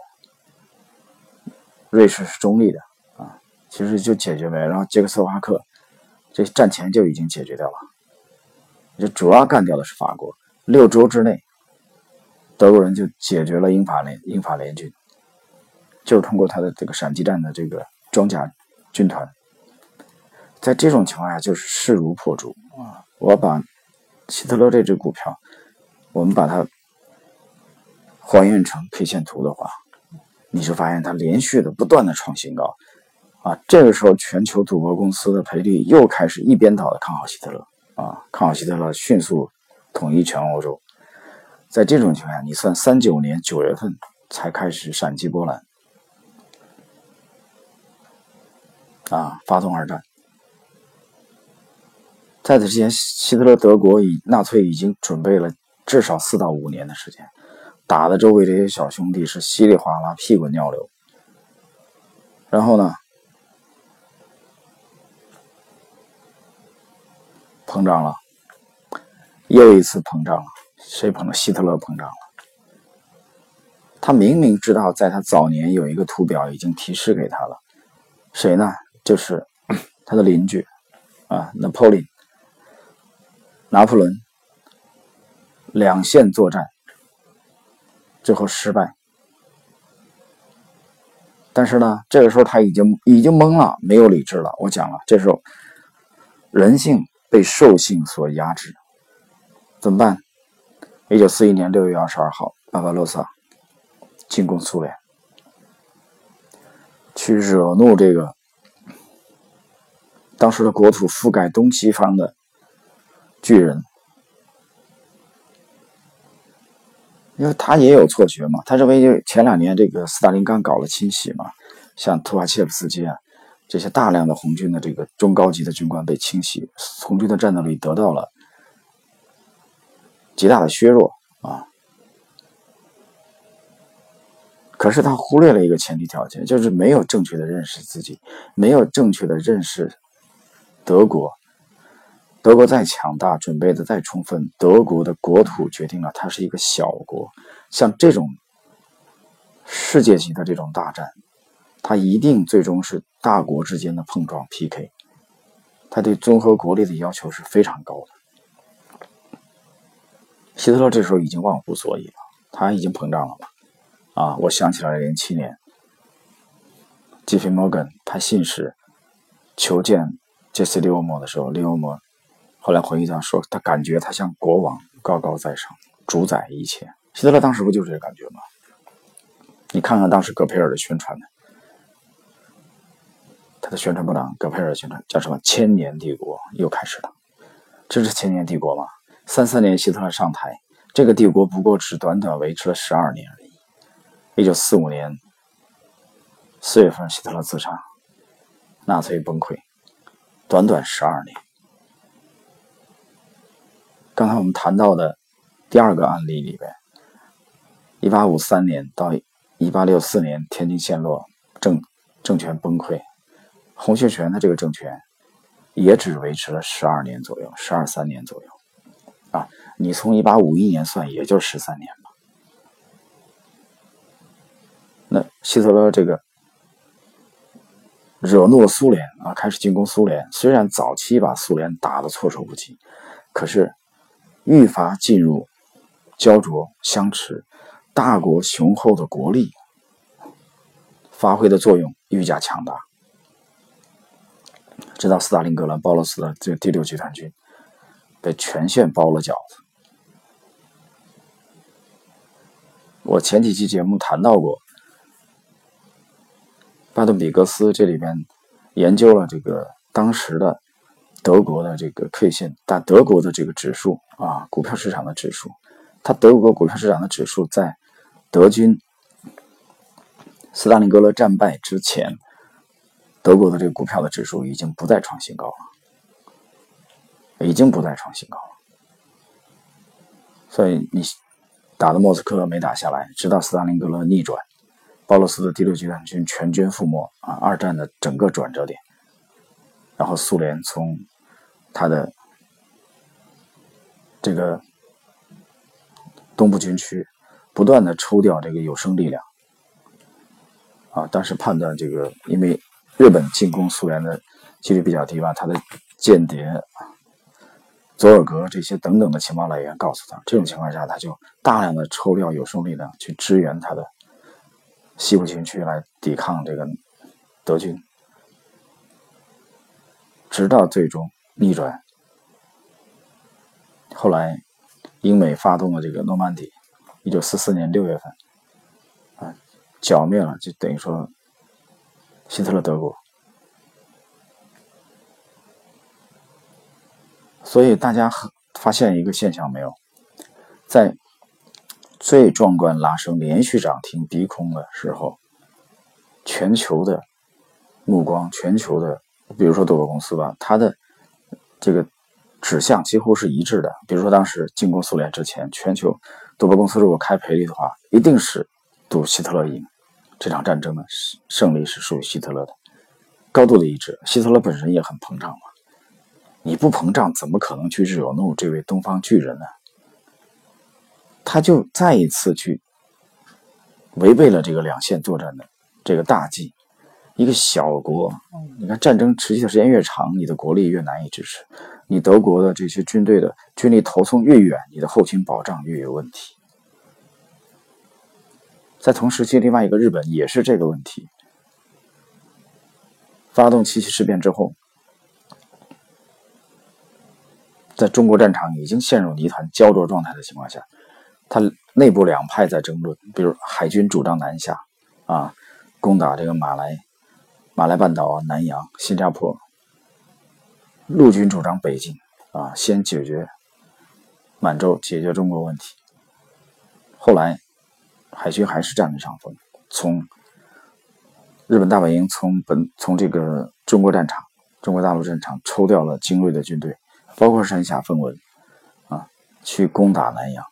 瑞士是中立的啊，其实就解决呗。然后捷克斯洛伐克这战前就已经解决掉了，就主要干掉的是法国。六周之内，德国人就解决了英法联英法联军。就是通过他的这个闪击战的这个装甲军团，在这种情况下就是势如破竹啊！我把希特勒这只股票，我们把它还原成 K 线图的话，你就发现它连续的不断的创新高啊！这个时候，全球赌博公司的赔率又开始一边倒的看好希特勒啊，看好希特勒迅速统一全欧洲。在这种情况下，你算三九年九月份才开始闪击波兰。啊！发动二战，在此之前，希特勒德国以纳粹已经准备了至少四到五年的时间，打的周围这些小兄弟是稀里哗啦、屁滚尿流。然后呢，膨胀了，又一次膨胀了。谁膨胀？希特勒膨胀了。他明明知道，在他早年有一个图表已经提示给他了，谁呢？就是 他的邻居啊，拿破仑，拿破仑两线作战，最后失败。但是呢，这个时候他已经已经懵了，没有理智了。我讲了，这时候人性被兽性所压制，怎么办？一九四一年六月二十二号，巴巴罗萨进攻苏联，去惹怒这个。当时的国土覆盖东西方的巨人，因为他也有错觉嘛，他认为就前两年这个斯大林刚搞了清洗嘛，像托瓦切夫斯基啊这些大量的红军的这个中高级的军官被清洗，红军的战斗力得到了极大的削弱啊。可是他忽略了一个前提条件，就是没有正确的认识自己，没有正确的认识。德国，德国再强大，准备的再充分，德国的国土决定了它是一个小国。像这种世界级的这种大战，它一定最终是大国之间的碰撞 PK。他对综合国力的要求是非常高的。希特勒这时候已经忘乎所以了，他已经膨胀了嘛？啊，我想起来了，零七年，吉菲摩根派信使求见杰西·利欧莫的时候，利欧莫后来回忆到说，他感觉他像国王高高在上，主宰一切。希特勒当时不就是这感觉吗？你看看当时戈培尔的宣传呢，他的宣传部长戈培尔宣传叫什么？千年帝国又开始了，这是千年帝国吗？三三年希特勒上台，这个帝国不过只短短维持了十二年而已。一九四五年四月份，希特勒自杀，纳粹崩溃，短短十二年。刚才我们谈到的第二个案例里边，一八五三年到一八六四年，天津陷落，政政权崩溃，洪秀全的这个政权也只维持了十二年左右，十二三年左右。啊，你从一八五一年算，也就十三年吧。那希特勒这个惹怒了苏联啊，开始进攻苏联。虽然早期把苏联打得措手不及，可是愈发进入焦灼相持，大国雄厚的国力发挥的作用愈加强大。直到斯大林格勒，鲍罗斯的这第六集团军被全线包了饺子。我前几期节目谈到过。巴顿比格斯这里边研究了这个当时的德国的这个 K 线，大德国的这个指数啊，股票市场的指数，它德国股票市场的指数在德军斯大林格勒战败之前，德国的这个股票的指数已经不再创新高了，已经不再创新高了。所以你打的莫斯科没打下来，直到斯大林格勒逆转。鲍罗斯的第六集团军全军覆没啊！二战的整个转折点，然后苏联从他的这个东部军区不断的抽调这个有生力量啊！当时判断这个，因为日本进攻苏联的几率比较低吧，他的间谍佐尔格这些等等的情报来源告诉他，这种情况下他就大量的抽调有生力量去支援他的。西部军区来抵抗这个德军，直到最终逆转。后来，英美发动了这个诺曼底，一九四四年六月份，啊，剿灭了，就等于说希特勒德国。所以大家发现一个现象没有，在。最壮观拉升、连续涨停、逼空的时候，全球的目光，全球的，比如说多个公司吧，它的这个指向几乎是一致的。比如说当时进攻苏联之前，全球多个公司如果开赔率的话，一定是赌希特勒赢这场战争的胜利是属于希特勒的，高度的一致。希特勒本身也很膨胀嘛，你不膨胀，怎么可能去惹怒这位东方巨人呢？他就再一次去违背了这个两线作战的这个大计。一个小国，你看战争持续的时间越长，你的国力越难以支持，你德国的这些军队的军力投送越远，你的后勤保障越有问题。在同时期，另外一个日本也是这个问题。发动七七事变之后，在中国战场已经陷入泥潭焦灼状态的情况下。他内部两派在争论，比如海军主张南下，啊，攻打这个马来、马来半岛啊、南洋、新加坡；陆军主张北进，啊，先解决满洲，解决中国问题。后来，海军还是占了上风，从日本大本营从本从这个中国战场、中国大陆战场抽调了精锐的军队，包括山下分文，啊，去攻打南洋。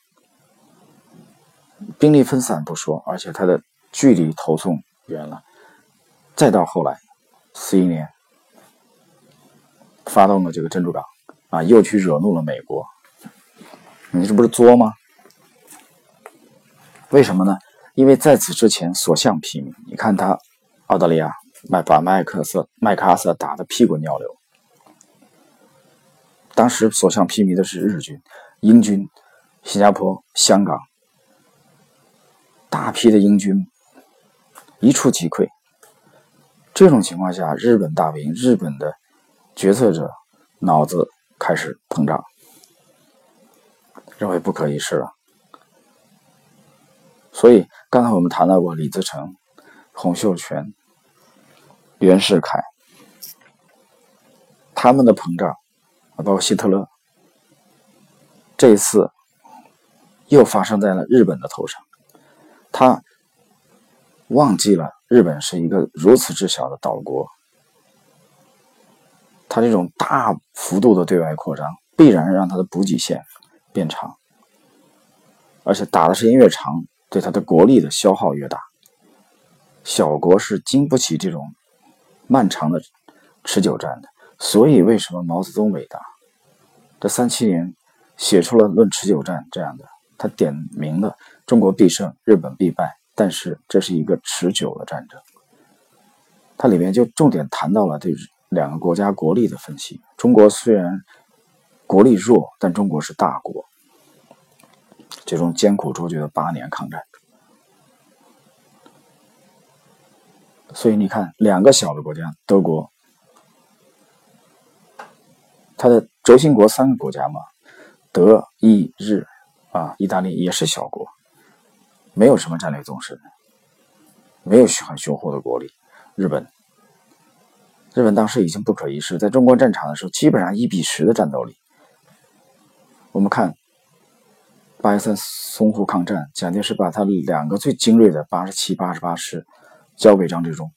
兵力分散不说，而且他的距离投送远了。再到后来，四一年发动了这个珍珠港，啊，又去惹怒了美国，你这不是作吗？为什么呢？因为在此之前所向披靡，你看他澳大利亚麦把麦克瑟麦克阿瑟打得屁滚尿流，当时所向披靡的是日军、英军、新加坡、香港，大批的英军一触即溃。这种情况下，日本大兵、日本的决策者脑子开始膨胀，认为不可一世了。所以，刚才我们谈到过李自成、洪秀全、袁世凯，他们的膨胀，包括希特勒，这一次又发生在了日本的头上，他忘记了。日本是一个如此之小的岛国，它这种大幅度的对外扩张，必然让它的补给线变长，而且打的时间越长，对它的国力的消耗越大。小国是经不起这种漫长的持久战的，所以为什么毛泽东伟大？这三七年写出了《论持久战》这样的，他点明了中国必胜，日本必败。但是这是一个持久的战争，它里面就重点谈到了对两个国家国力的分析。中国虽然国力弱，但中国是大国，这种艰苦卓绝的八年抗战。所以你看，两个小的国家，德国，它的轴心国三个国家嘛，德、意、日啊，意大利也是小国。没有什么战略纵深，没有很雄厚的国力。日本，日本当时已经不可一世，在中国战场的时候，基本上一比十的战斗力。我们看八一三淞沪抗战，蒋介石把他两个最精锐的八十七、八十八师交给张治中，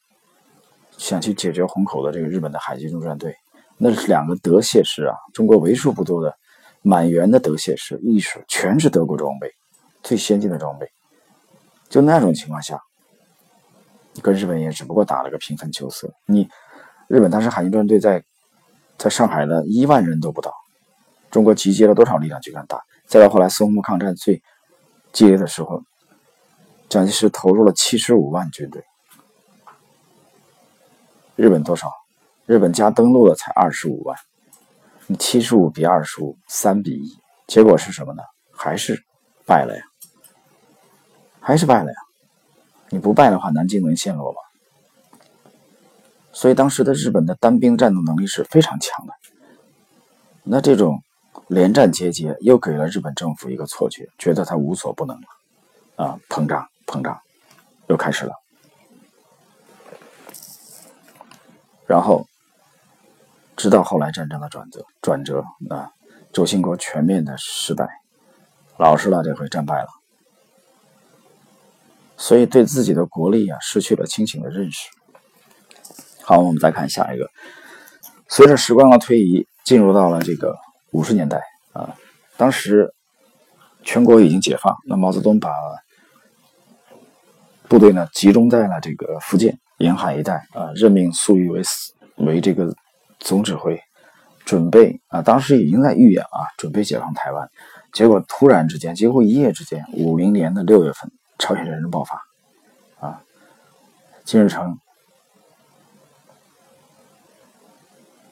想去解决虹口的这个日本的海军陆战队。那是两个德械师啊，中国为数不多的满员的德械师，意识全是德国装备，最先进的装备。就那种情况下，跟日本也只不过打了个平分秋色。你日本当时海军战队在在上海的一万人都不到，中国集结了多少力量去跟打？再到后来淞沪抗战最激烈的时候，蒋介石投入了七十五万军队，日本多少？日本加登陆的才二十五万，你七十五比二十五，三比一，结果是什么呢？还是败了呀。还是败了呀！你不败的话，南京能陷落吗？所以当时的日本的单兵战斗能力是非常强的。那这种连战节节，又给了日本政府一个错觉，觉得他无所不能了，啊，膨胀膨胀，又开始了。然后，直到后来战争的转折转折啊，轴心国全面的失败，老实了，这回战败了。所以对自己的国力啊失去了清醒的认识。好，我们再看下一个。随着时光的推移，进入到了这个五十年代啊，当时全国已经解放，那毛泽东把部队呢集中在了这个福建沿海一带啊，任命粟裕为为这个总指挥，准备啊，当时已经在预演啊，准备解放台湾。结果突然之间，几乎一夜之间，五零年的六月份。朝鲜战争爆发，啊，金日成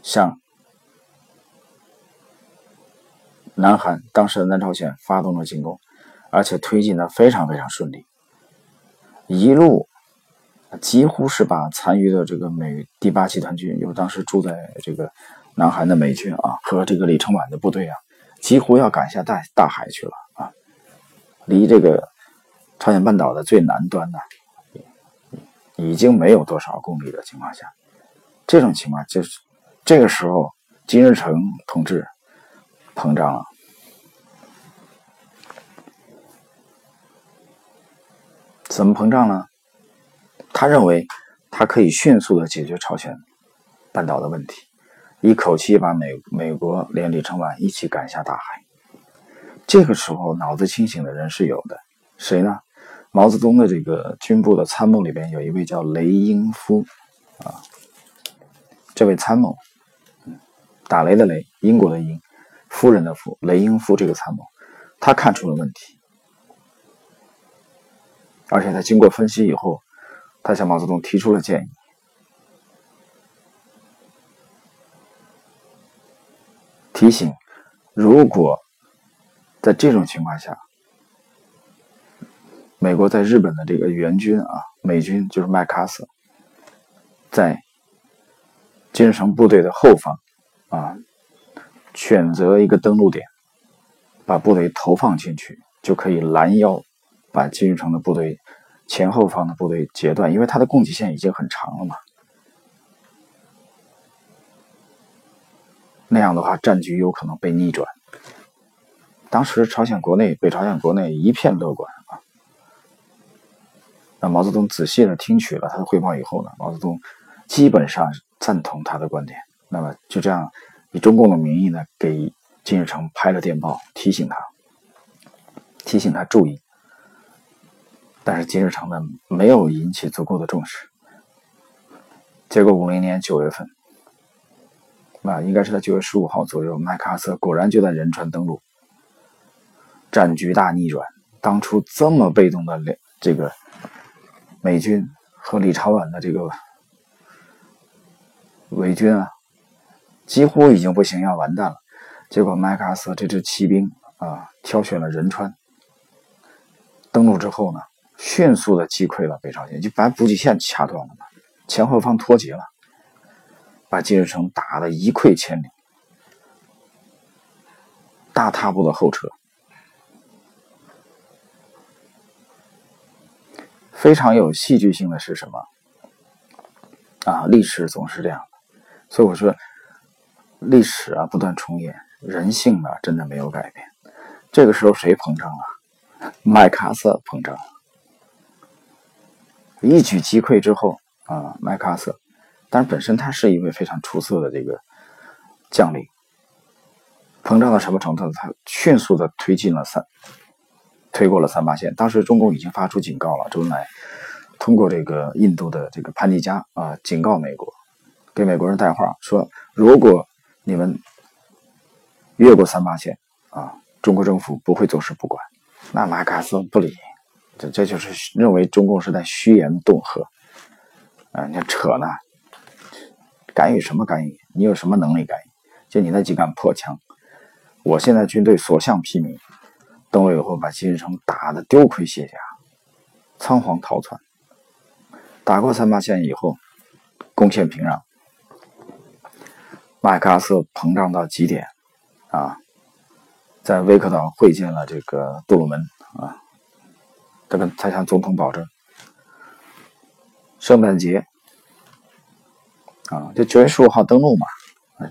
向南韩当时的南朝鲜发动了进攻，而且推进的非常非常顺利，一路几乎是把残余的这个美第八集团军，有当时住在这个南韩的美军啊和这个李承晚的部队啊，几乎要赶下大大海去了啊，离这个。朝鲜半岛的最南端呢，已经没有多少公里的情况下，这种情况就是这个时候，金日成同志膨胀了。怎么膨胀呢？他认为他可以迅速的解决朝鲜半岛的问题，一口气把美美国连李承晚一起赶下大海。这个时候脑子清醒的人是有的，谁呢？毛泽东的这个军部的参谋里边有一位叫雷英夫，啊，这位参谋，打雷的雷，英国的英，夫人的夫，雷英夫这个参谋，他看出了问题，而且他经过分析以后，他向毛泽东提出了建议，提醒如果在这种情况下。美国在日本的这个援军啊，美军就是麦克阿瑟，在金日成部队的后方啊，选择一个登陆点，把部队投放进去，就可以拦腰把金日成的部队前后方的部队截断，因为他的供给线已经很长了嘛。那样的话，战局有可能被逆转。当时朝鲜国内，北朝鲜国内一片乐观。那毛泽东仔细的听取了他的汇报以后呢，毛泽东基本上赞同他的观点。那么就这样以中共的名义呢，给金日成拍了电报，提醒他，提醒他注意。但是金日成呢，没有引起足够的重视。结果五零年九月份，啊，应该是在九月十五号左右，麦克阿瑟果然就在仁川登陆，战局大逆转。当初这么被动的这个。美军和李朝远的这个伪军啊，几乎已经不行，要完蛋了。结果麦克阿瑟这支骑兵啊，挑选了仁川，登陆之后呢，迅速的击溃了北朝鲜，就把补给线掐断了嘛，前后方脱节了，把金日成打得一溃千里，大踏步的后撤。非常有戏剧性的是什么？啊，历史总是这样，所以我说，历史啊不断重演，人性啊真的没有改变。这个时候谁膨胀了？麦克阿瑟膨胀了，一举击溃之后啊，麦克阿瑟，但是本身他是一位非常出色的这个将领，膨胀到什么程度？他迅速的推进了三。推过了三八线，当时中共已经发出警告了。周恩来通过这个印度的这个潘尼加啊，警告美国，给美国人带话说：如果你们越过三八线啊，中国政府不会坐视不管。那马卡斯不理，这这就是认为中共是在虚言恫吓啊！你扯呢？干预什么干预？你有什么能力干预？就你那几杆破枪，我现在军队所向披靡。登陆以后，把金日成打得丢盔卸甲，仓皇逃窜。打过三八线以后，攻陷平壤，麦克阿瑟膨胀到极点，啊，在威克岛会见了这个杜鲁门啊，他跟他向总统保证，圣诞节啊，就九月十五号登陆嘛，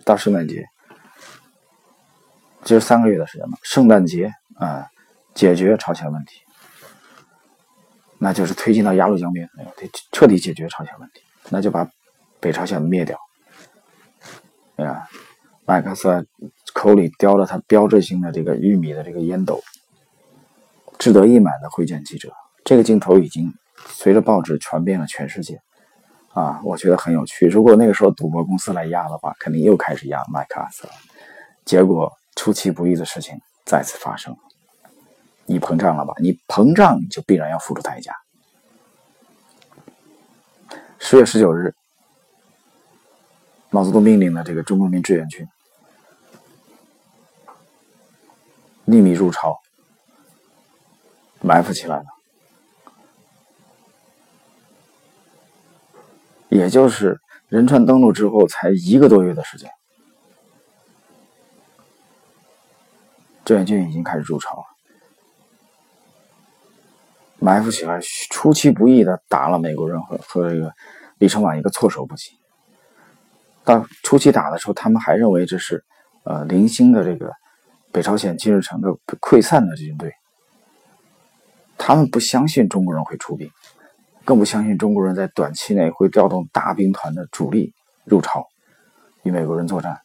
到圣诞节，只有三个月的时间嘛，圣诞节啊。解决朝鲜问题，那就是推进到鸭绿江边，得彻底解决朝鲜问题，那就把北朝鲜灭掉。哎呀，麦克瑟口里叼着他标志性的这个玉米的这个烟斗，志得意满的会见记者。这个镜头已经随着报纸传遍了全世界，啊，我觉得很有趣。如果那个时候赌博公司来压的话，肯定又开始压麦克阿瑟。结果出其不意的事情再次发生。你膨胀了吧？你膨胀就必然要付出代价。十月十九日，毛泽东命令的这个中国人民志愿军秘密入朝，埋伏起来了。也就是仁川登陆之后才一个多月的时间，志愿军已经开始入朝了。埋伏起来，出其不意的打了美国人和和这个李承晚一个措手不及。到初期打的时候，他们还认为这是呃零星的这个北朝鲜金日成的溃散的军队，他们不相信中国人会出兵，更不相信中国人在短期内会调动大兵团的主力入朝与美国人作战。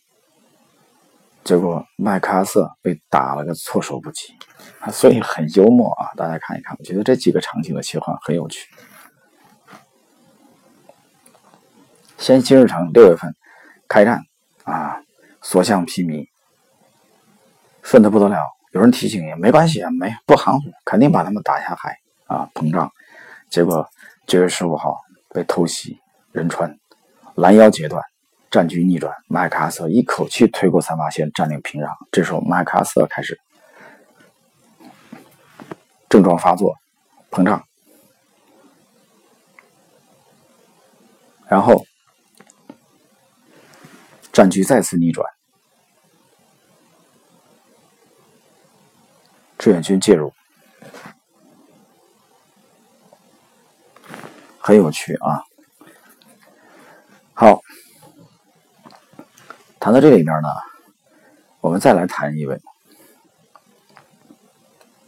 结果麦克阿瑟被打了个措手不及。啊，所以很幽默啊！大家看一看，我觉得这几个场景的切换很有趣。先金日城六月份开战啊，所向披靡，顺的不得了。有人提醒也没关系啊，没不含糊，肯定把他们打下海啊，膨胀。结果九月十五号被偷袭仁川，拦腰截断，战局逆转，麦克阿瑟一口气推过三八线，占领平壤。这时候麦克阿瑟开始症状发作，膨胀，然后战局再次逆转。志愿军介入，很有趣啊。好，谈到这里边呢，我们再来谈一位，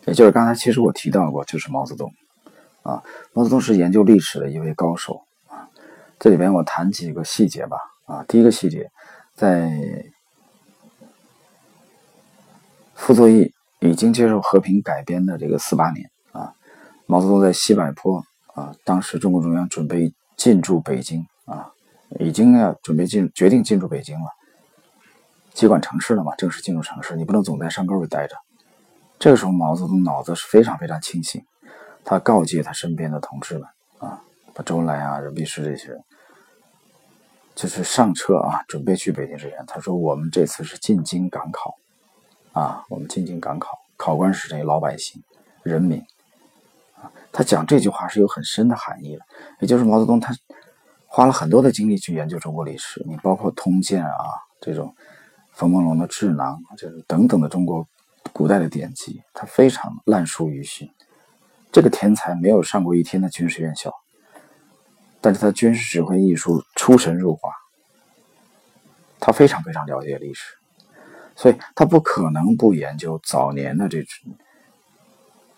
也就是刚才其实我提到过，就是毛泽东啊。毛泽东是研究历史的一位高手啊。这里边我谈几个细节吧啊。第一个细节，在傅作义。已经接受和平改编的这个四八年啊，毛泽东在西柏坡啊，当时中共中央准备进驻北京啊，已经要准备进决定进驻北京了，接管城市了嘛，正式进入城市，你不能总在山沟里待着。这个时候，毛泽东脑子是非常非常清醒，他告诫他身边的同志们啊，把周恩来啊、任弼时这些人，就是上车啊，准备去北京支援。他说：“我们这次是进京赶考。”啊，我们进京赶考，考官是谁？老百姓、人民。啊，他讲这句话是有很深的含义的。也就是毛泽东他花了很多的精力去研究中国历史，你包括通鉴啊，这种冯梦龙的智囊，就是等等的中国古代的典籍，他非常烂熟于心。这个天才没有上过一天的军事院校，但是他军事指挥艺术出神入化，他非常非常了解历史。所以他不可能不研究早年的这只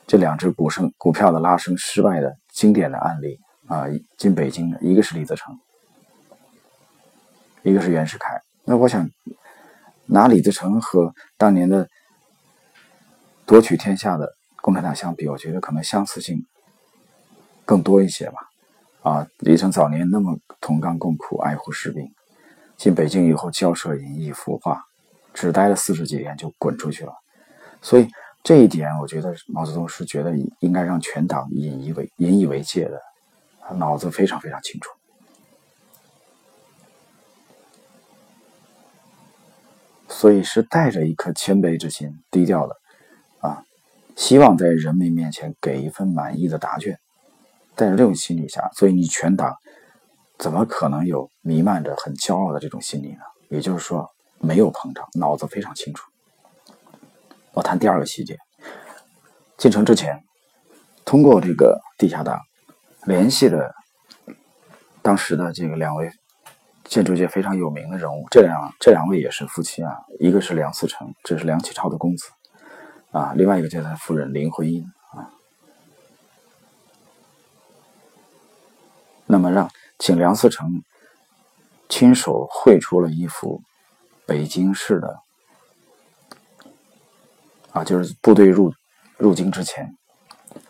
这两只股升股票的拉升失败的经典的案例啊，进北京的一个是李自成，一个是袁世凯。那我想拿李自成和当年的夺取天下的共产党相比，我觉得可能相似性更多一些吧。啊，李自成早年那么同甘共苦，爱护士兵，进北京以后骄奢淫逸腐化。只待了四十几天就滚出去了，所以这一点我觉得毛泽东是觉得应该让全党引以为引以为戒的，他脑子非常非常清楚，所以是带着一颗谦卑之心，低调的啊，希望在人民面前给一份满意的答卷，带着这种心理下，所以你全党怎么可能有弥漫着很骄傲的这种心理呢？也就是说。没有膨胀，脑子非常清楚。我谈第二个细节：进城之前，通过这个地下党联系了当时的这个两位建筑界非常有名的人物。这两这两位也是夫妻啊，一个是梁思成，这是梁启超的公子啊，另外一个就是他夫人林徽因啊。那么让请梁思成亲手绘出了一幅。北京市的啊，就是部队入入京之前，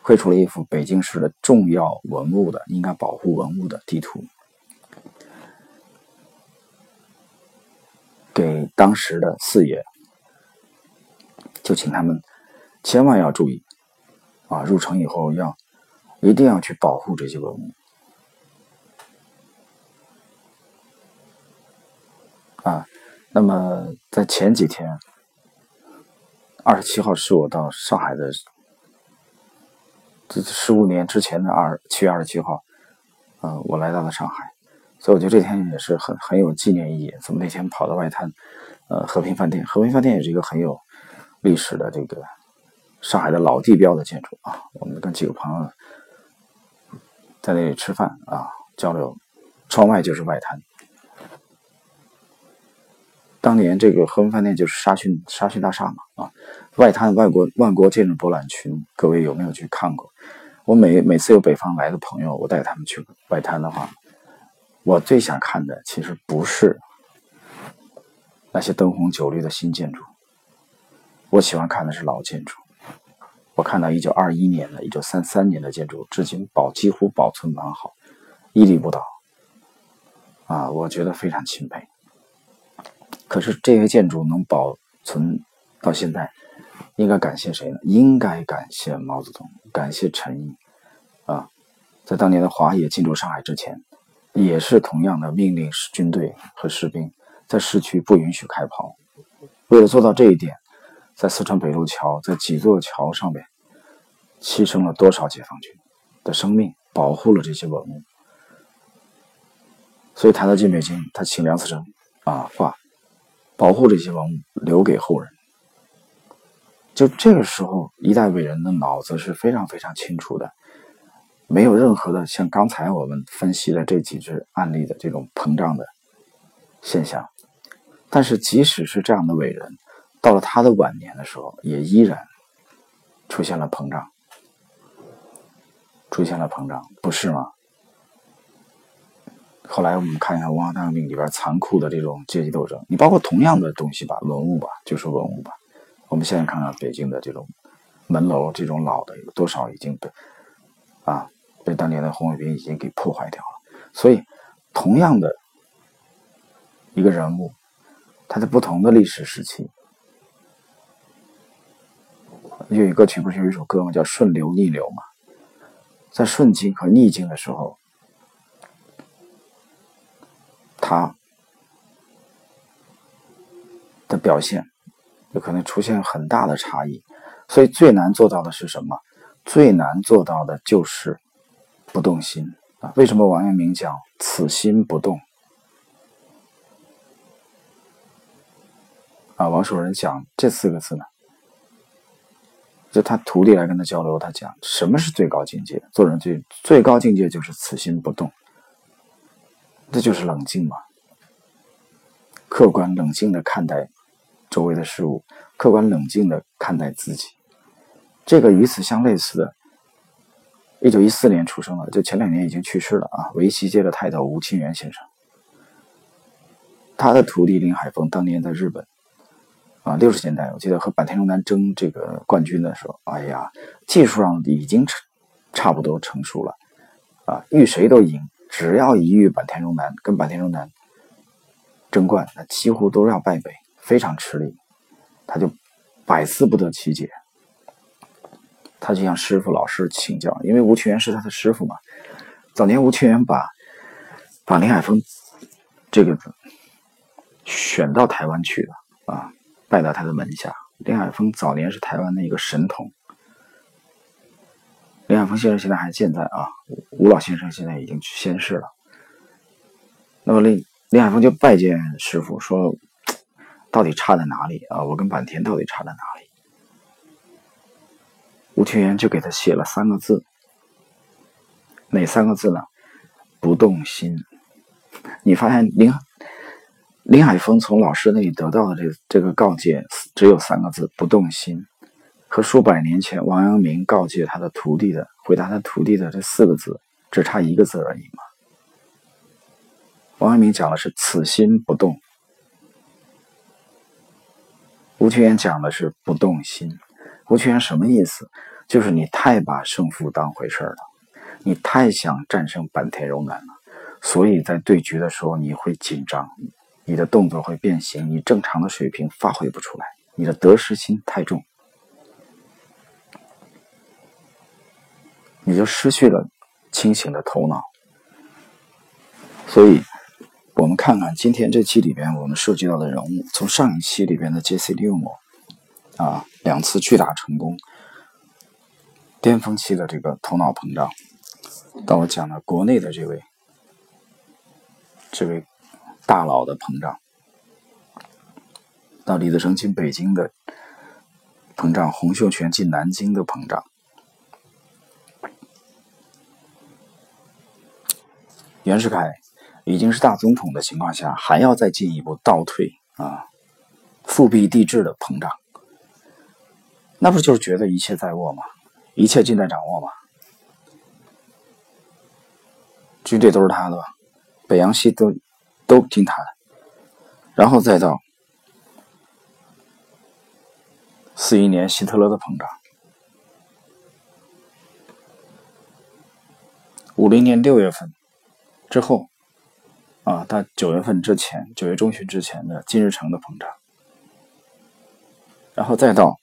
绘出了一幅北京市的重要文物的应该保护文物的地图，给当时的四爷，就请他们千万要注意啊，入城以后要一定要去保护这些文物啊。那么在前几天，二十七号是我到上海的，这十五年之前的二七月二十七号，呃，我来到了上海，所以我觉得这天也是很很有纪念意义。怎么那天跑到外滩，呃，和平饭店，和平饭店也是一个很有历史的这个上海的老地标的建筑啊。我们跟几个朋友在那里吃饭啊，交流，窗外就是外滩。当年这个和平饭店就是沙逊沙逊大厦嘛，啊，外滩外国万国建筑博览群，各位有没有去看过？我每每次有北方来的朋友，我带他们去外滩的话，我最想看的其实不是那些灯红酒绿的新建筑，我喜欢看的是老建筑。我看到一九二一年的、一九三三年的建筑，至今保几乎保存完好，屹立不倒，啊，我觉得非常钦佩。可是这些建筑能保存到现在，应该感谢谁呢？应该感谢毛泽东，感谢陈毅啊！在当年的华野进驻上海之前，也是同样的命令是军队和士兵在市区不允许开炮。为了做到这一点，在四川北路桥，在几座桥上面，牺牲了多少解放军的生命，保护了这些文物。所以谈到进北京，他请梁思成啊画，保护这些文物，留给后人。就这个时候，一代伟人的脑子是非常非常清楚的，没有任何的像刚才我们分析的这几只案例的这种膨胀的现象。但是，即使是这样的伟人，到了他的晚年的时候，也依然出现了膨胀，出现了膨胀，不是吗？后来我们看一下文化大革命里边残酷的这种阶级斗争，你包括同样的东西吧，文物吧，就是文物吧。我们现在看看北京的这种门楼，这种老的有多少已经被啊被当年的红卫兵已经给破坏掉了。所以，同样的一个人物，他在不同的历史时期，粤语歌曲不是有一首歌吗？叫《顺流逆流》嘛，在顺境和逆境的时候。他的表现有可能出现很大的差异，所以最难做到的是什么？最难做到的就是不动心啊！为什么王阳明讲“此心不动”？啊，王守仁讲这四个字呢？就他徒弟来跟他交流，他讲什么是最高境界？做人最最高境界就是此心不动。这就是冷静嘛，客观冷静的看待周围的事物，客观冷静的看待自己。这个与此相类似的，一九一四年出生的，就前两年已经去世了啊，围棋界的泰斗吴清源先生，他的徒弟林海峰当年在日本啊，六十年代我记得和坂田荣南争这个冠军的时候，哎呀，技术上已经差不多成熟了啊，遇谁都赢。只要一遇坂田荣男，跟坂田荣男争冠，那几乎都要败北，非常吃力，他就百思不得其解。他就向师傅老师请教，因为吴清源是他的师傅嘛。早年吴清源把把林海峰这个选到台湾去的啊，拜到他的门下。林海峰早年是台湾的一个神童。林海峰先生现在还健在啊，吴老先生现在已经去仙逝了。那么林林海峰就拜见师傅，说 到底差在哪里啊？我跟坂田到底差在哪里？吴清源就给他写了三个字，哪三个字呢？不动心。你发现林林海峰从老师那里得到的这这个告诫只有三个字：不动心。和数百年前王阳明告诫他的徒弟的回答他徒弟的这四个字，只差一个字而已嘛。王阳明讲的是“此心不动”，吴清源讲的是“不动心”。吴清源什么意思？就是你太把胜负当回事了，你太想战胜坂田荣男了，所以在对局的时候你会紧张，你的动作会变形，你正常的水平发挥不出来，你的得失心太重。你就失去了清醒的头脑，所以，我们看看今天这期里边我们涉及到的人物，从上一期里边的 J.C. 利用我啊两次巨大成功，巅峰期的这个头脑膨胀，到我讲的国内的这位这位大佬的膨胀，到李自成进北京的膨胀，洪秀全进南京的膨胀。袁世凯已经是大总统的情况下，还要再进一步倒退啊，复辟帝制的膨胀，那不就是觉得一切在握吗？一切尽在掌握吗？军队都是他的吧，北洋西都都听他的，然后再到四一年希特勒的膨胀，五零年六月份。之后，啊，到九月份之前，九月中旬之前的金日成的膨胀，然后再到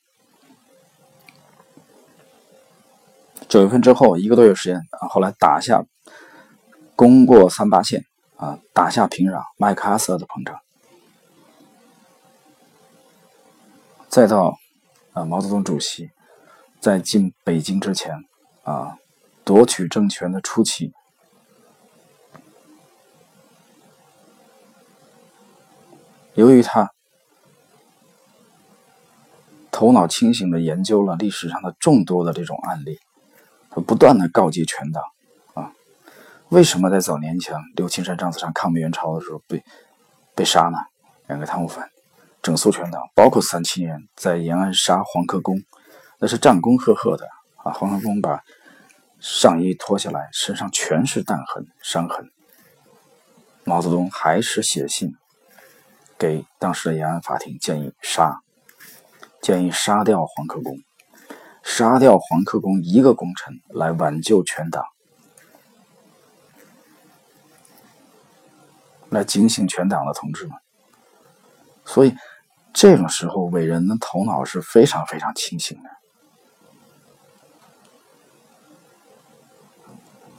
九月份之后一个多月时间啊，后来打下攻过三八线啊，打下平壤，麦克阿瑟的膨胀，再到啊毛泽东主席在进北京之前啊夺取政权的初期。由于他头脑清醒的研究了历史上的众多的这种案例，他不断的告诫全党啊，为什么在早年前刘青山、张子善抗美援朝的时候被被杀呢？两个贪污犯，整肃全党，包括三七年在延安杀黄克功，那是战功赫赫的啊！黄克功把上衣脱下来，身上全是弹痕、伤痕，毛泽东还是写信。给当时的延安法庭建议杀，建议杀掉黄克功，杀掉黄克功一个功臣来挽救全党，来警醒全党的同志们。所以这种时候，伟人的头脑是非常非常清醒的。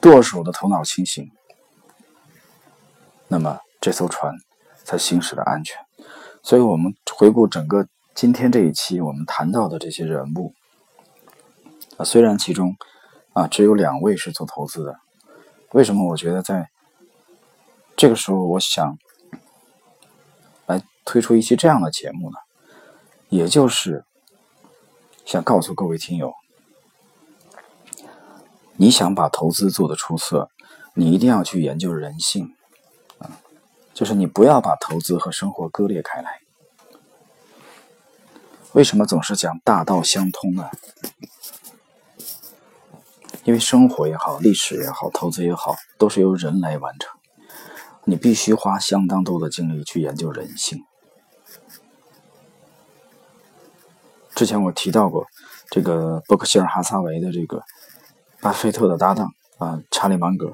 舵手的头脑清醒，那么这艘船。才行驶的安全，所以，我们回顾整个今天这一期我们谈到的这些人物啊，虽然其中啊只有两位是做投资的，为什么我觉得在这个时候我想来推出一期这样的节目呢？也就是想告诉各位听友，你想把投资做得出色，你一定要去研究人性。啊就是你不要把投资和生活割裂开来。为什么总是讲大道相通呢？因为生活也好，历史也好，投资也好，都是由人来完成。你必须花相当多的精力去研究人性。之前我提到过，这个伯克希尔哈撒韦的这个巴菲特的搭档啊，查理芒格，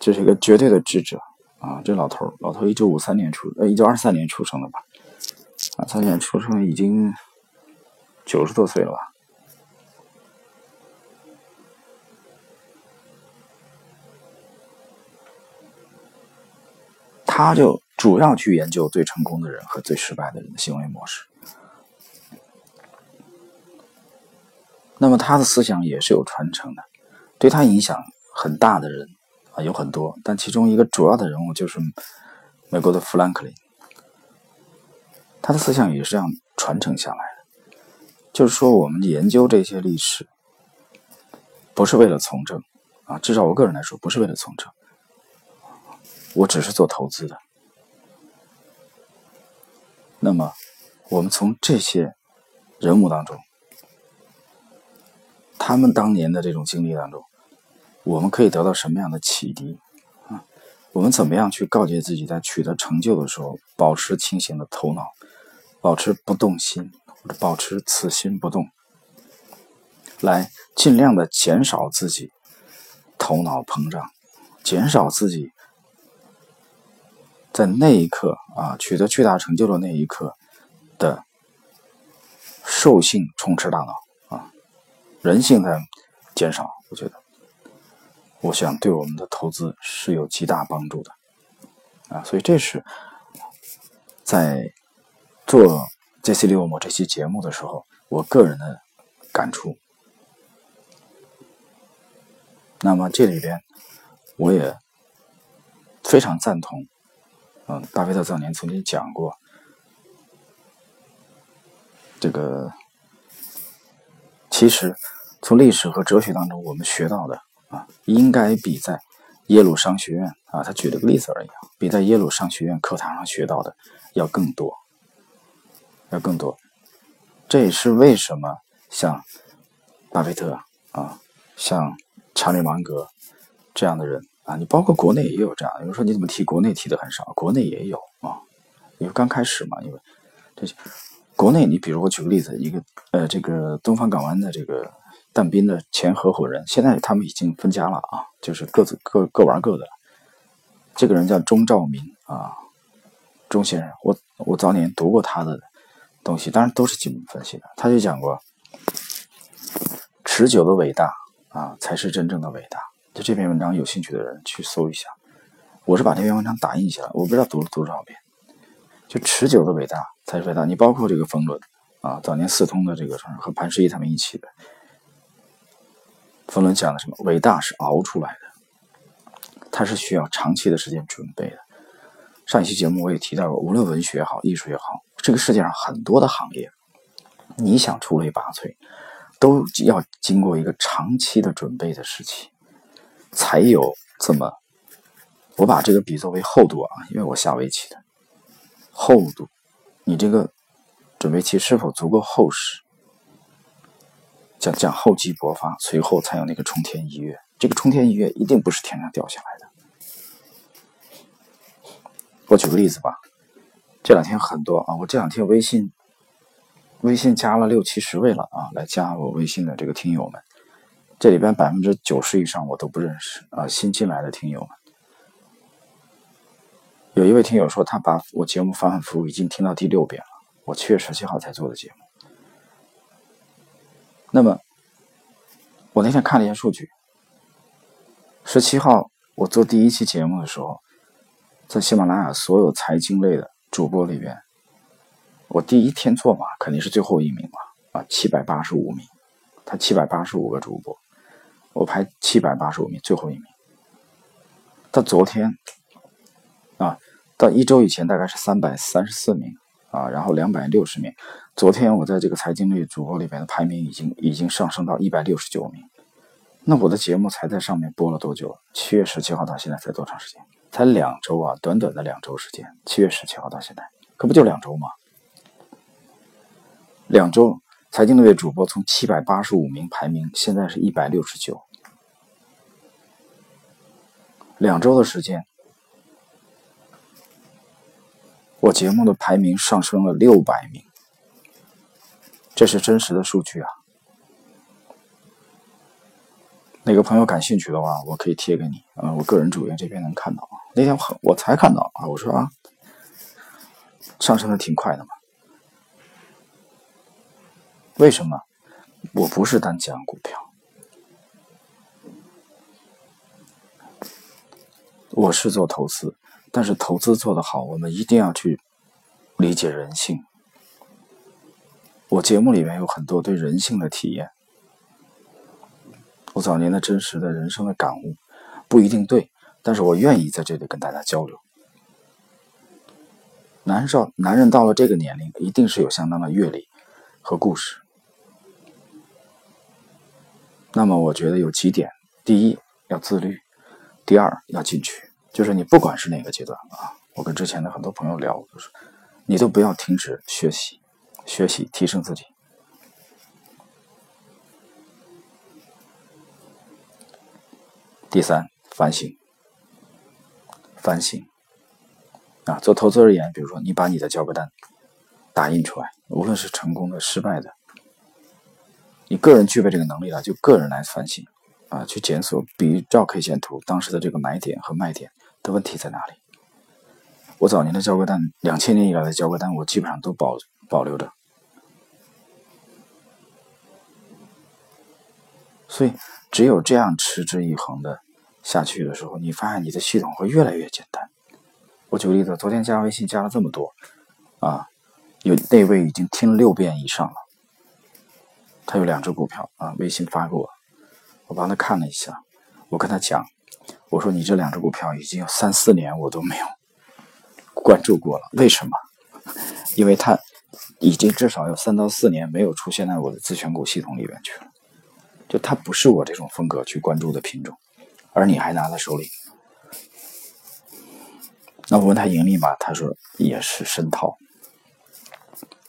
这是一个绝对的智者。啊，这老头老头一九五三年出，呃，一九二三年出生的吧？啊，三年出生已经九十多岁了吧？他就主要去研究最成功的人和最失败的人的行为模式。那么他的思想也是有传承的，对他影响很大的人。啊，有很多，但其中一个主要的人物就是美国的富兰克林，他的思想也是这样传承下来的。就是说，我们研究这些历史，不是为了从政啊，至少我个人来说，不是为了从政，我只是做投资的。那么，我们从这些人物当中，他们当年的这种经历当中。我们可以得到什么样的启迪啊？我们怎么样去告诫自己，在取得成就的时候，保持清醒的头脑，保持不动心，或者保持此心不动，来尽量的减少自己头脑膨胀，减少自己在那一刻啊取得巨大成就的那一刻的兽性充斥大脑啊，人性在减少，我觉得。我想对我们的投资是有极大帮助的，啊，所以这是在做 JC 六模这期节目的时候，我个人的感触。那么这里边，我也非常赞同，嗯，巴菲特早年曾经讲过，这个其实从历史和哲学当中我们学到的啊。应该比在耶鲁商学院啊，他举了个例子而已，比在耶鲁商学院课堂上学到的要更多，要更多。这也是为什么像巴菲特啊，像查理芒格这样的人啊，你包括国内也有这样。有人说你怎么提国内提的很少？国内也有啊，因为刚开始嘛，因为这些国内，你比如我举个例子，一个呃，这个东方港湾的这个。但斌的前合伙人，现在他们已经分家了啊，就是各自各各玩各的。这个人叫钟兆民啊，钟先生，我我早年读过他的东西，当然都是基本分析的。他就讲过，持久的伟大啊，才是真正的伟大。就这篇文章，有兴趣的人去搜一下。我是把这篇文章打印下来，我不知道读了多少遍。就持久的伟大才是伟大。你包括这个冯仑啊，早年四通的这个和潘石屹他们一起的，冯仑讲的什么？伟大是熬出来的，它是需要长期的时间准备的。上一期节目我也提到过，无论文学也好，艺术也好，这个世界上很多的行业，你想出类拔萃，都要经过一个长期的准备的时期，才有这么。我把这个比作为厚度啊，因为我下围棋的厚度，你这个准备期是否足够厚实？讲讲厚积薄发，随后才有那个冲天一跃。这个冲天一跃一定不是天上掉下来的。我举个例子吧，这两天很多啊，我这两天微信微信加了六七十位了啊，来加我微信的这个听友们，这里边百分之九十以上我都不认识啊，新进来的听友们。有一位听友说，他把我节目反反复复已经听到第六遍了。我七月十七号才做的节目。那么，我那天看了一下数据，十七号我做第一期节目的时候，在喜马拉雅所有财经类的主播里边，我第一天做嘛，肯定是最后一名嘛，啊，七百八十五名，他七百八十五个主播，我排七百八十五名，最后一名。到昨天。啊，到一周以前大概是三百三十四名啊，然后两百六十名。昨天我在这个财经类主播里边的排名已经已经上升到一百六十九名。那我的节目才在上面播了多久？七月十七号到现在才多长时间？才两周啊，短短的两周时间。七月十七号到现在，可不就两周吗？两周，财经类主播从七百八十五名排名，现在是一百六十九。两周的时间。我节目的排名上升了六百名，这是真实的数据啊！哪个朋友感兴趣的话，我可以贴给你啊，我个人主页这边能看到。那天我我才看到啊，我说啊，上升的挺快的嘛。为什么？我不是单讲股票，我是做投资。但是投资做得好，我们一定要去理解人性。我节目里面有很多对人性的体验，我早年的真实的人生的感悟，不一定对，但是我愿意在这里跟大家交流。男少男人到了这个年龄，一定是有相当的阅历和故事。那么我觉得有几点：第一，要自律；第二，要进取。就是你不管是哪个阶段啊，我跟之前的很多朋友聊，就是你都不要停止学习，学习提升自己。第三，反省，反省啊，做投资而言，比如说你把你的交割单打印出来，无论是成功的、失败的，你个人具备这个能力了，就个人来反省啊，去检索、比照 K 线图当时的这个买点和卖点。的问题在哪里？我早年的交割单，两千年以来的交割单，我基本上都保保留着。所以，只有这样持之以恒的下去的时候，你发现你的系统会越来越简单。我举个例子，昨天加微信加了这么多，啊，有那位已经听了六遍以上了。他有两只股票啊，微信发给我，我帮他看了一下，我跟他讲。我说你这两只股票已经有三四年我都没有关注过了，为什么？因为他已经至少有三到四年没有出现在我的自选股系统里面去了，就它不是我这种风格去关注的品种，而你还拿在手里。那我问他盈利吗？他说也是深套，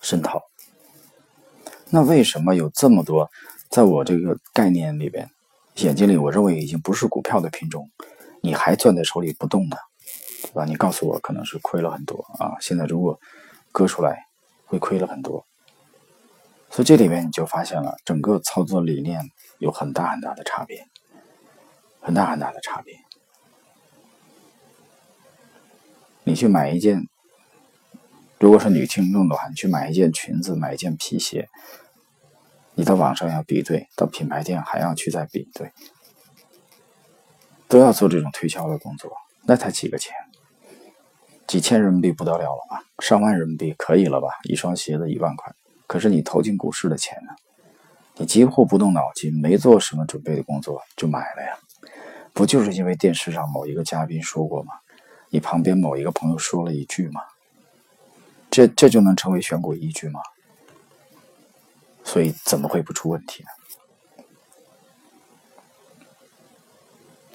深套。那为什么有这么多在我这个概念里边？眼睛里，我认为已经不是股票的品种，你还攥在手里不动的，对吧？你告诉我，可能是亏了很多啊！现在如果割出来，会亏了很多。所以这里面你就发现了，整个操作理念有很大很大的差别，很大很大的差别。你去买一件，如果是女听众的话，你去买一件裙子，买一件皮鞋，你到网上要比对，到品牌店还要去再比对，都要做这种推销的工作，那才几个钱？几千人民币不得了了吧？上万人民币可以了吧？一双鞋子一万块，可是你投进股市的钱呢？你几乎不动脑筋，没做什么准备的工作就买了呀？不就是因为电视上某一个嘉宾说过吗？你旁边某一个朋友说了一句吗？这这就能成为选股依据吗？所以怎么会不出问题呢？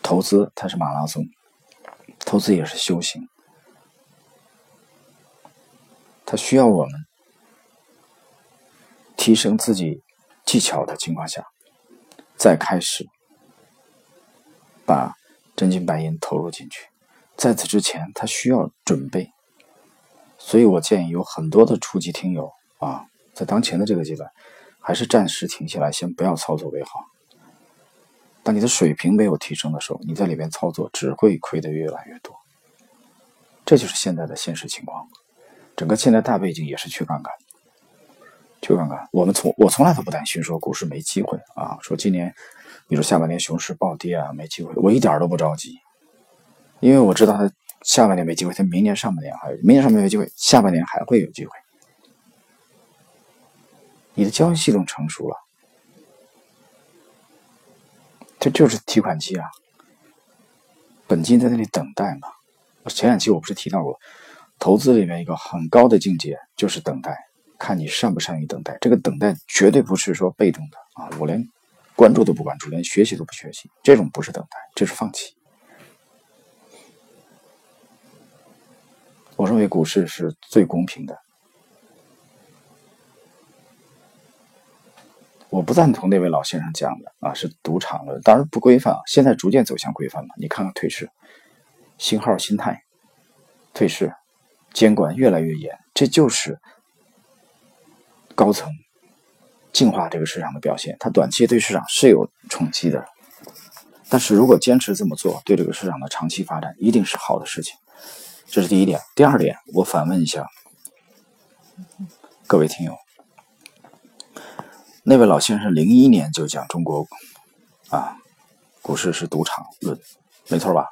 投资它是马拉松，投资也是修行，它需要我们提升自己。技巧的情况下，再开始把真金白银投入进去。在此之前，他需要准备。所以我建议有很多的初级听友啊，在当前的这个阶段，还是暂时停下来，先不要操作为好。当你的水平没有提升的时候，你在里边操作只会亏得越来越多。这就是现在的现实情况。整个现在大背景也是去杠杆。去看看，我们从我从来都不担心说股市没机会啊，说今年，比如下半年熊市暴跌啊，没机会，我一点都不着急，因为我知道它下半年没机会，它明年上半年还有明年上半年有机会，下半年还会有机会。你的交易系统成熟了，这就是提款机啊，本金在那里等待嘛。前两期我不是提到过，投资里面一个很高的境界就是等待。看你善不善于等待，这个等待绝对不是说被动的啊！我连关注都不关注，连学习都不学习，这种不是等待，这是放弃。我认为股市是最公平的，我不赞同那位老先生讲的啊，是赌场论，当然不规范，现在逐渐走向规范了。你看看退市，信号心态，退市，监管越来越严，这就是。高层净化这个市场的表现，它短期对市场是有冲击的，但是如果坚持这么做，对这个市场的长期发展一定是好的事情。这是第一点。第二点，我反问一下各位听友，那位老先生零一年就讲中国啊股市是赌场论，没错吧？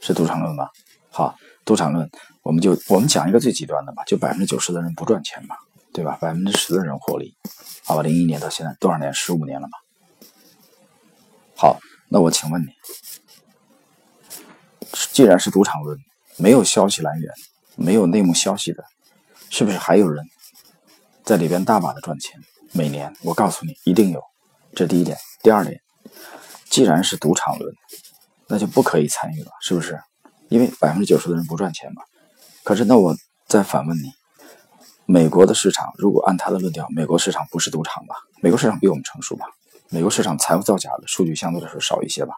是赌场论吧？好，赌场论，我们就我们讲一个最极端的吧，就百分之九十的人不赚钱嘛。对吧？百分之十的人获利，好吧，零一年到现在多少年？十五年了嘛。好，那我请问你，既然是赌场论，没有消息来源，没有内幕消息的，是不是还有人在里边大把的赚钱？每年，我告诉你，一定有。这第一点。第二点，既然是赌场论，那就不可以参与了，是不是？因为百分之九十的人不赚钱嘛。可是，那我再反问你。美国的市场，如果按他的论调，美国市场不是赌场吧？美国市场比我们成熟吧？美国市场财务造假的数据相对来说少一些吧？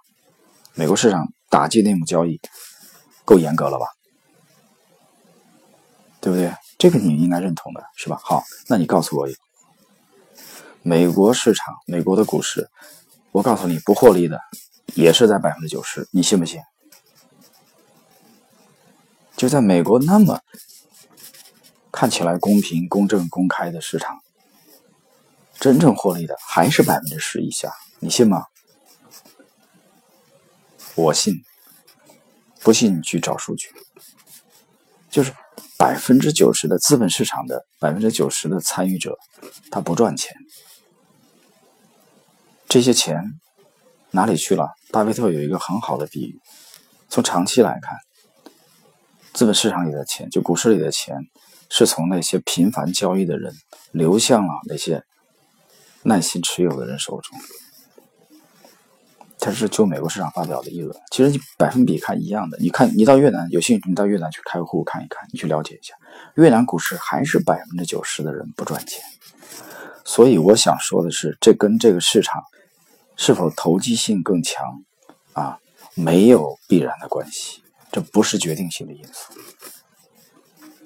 美国市场打击内幕交易够严格了吧？对不对？这个你应该认同的是吧？好，那你告诉我，美国市场，美国的股市，我告诉你，不获利的也是在百分之九十，你信不信？就在美国那么。看起来公平、公正、公开的市场，真正获利的还是百分之十以下，你信吗？我信，不信你去找数据。就是百分之九十的资本市场的百分之九十的参与者，他不赚钱，这些钱哪里去了？巴菲特有一个很好的比喻，从长期来看，资本市场里的钱，就股市里的钱。是从那些频繁交易的人流向了那些耐心持有的人手中。他是就美国市场发表的议论，其实你百分比看一样的。你看，你到越南有兴趣，你到越南去开户看一看，你去了解一下，越南股市还是百分之九十的人不赚钱。所以我想说的是，这跟这个市场是否投机性更强啊，没有必然的关系，这不是决定性的因素。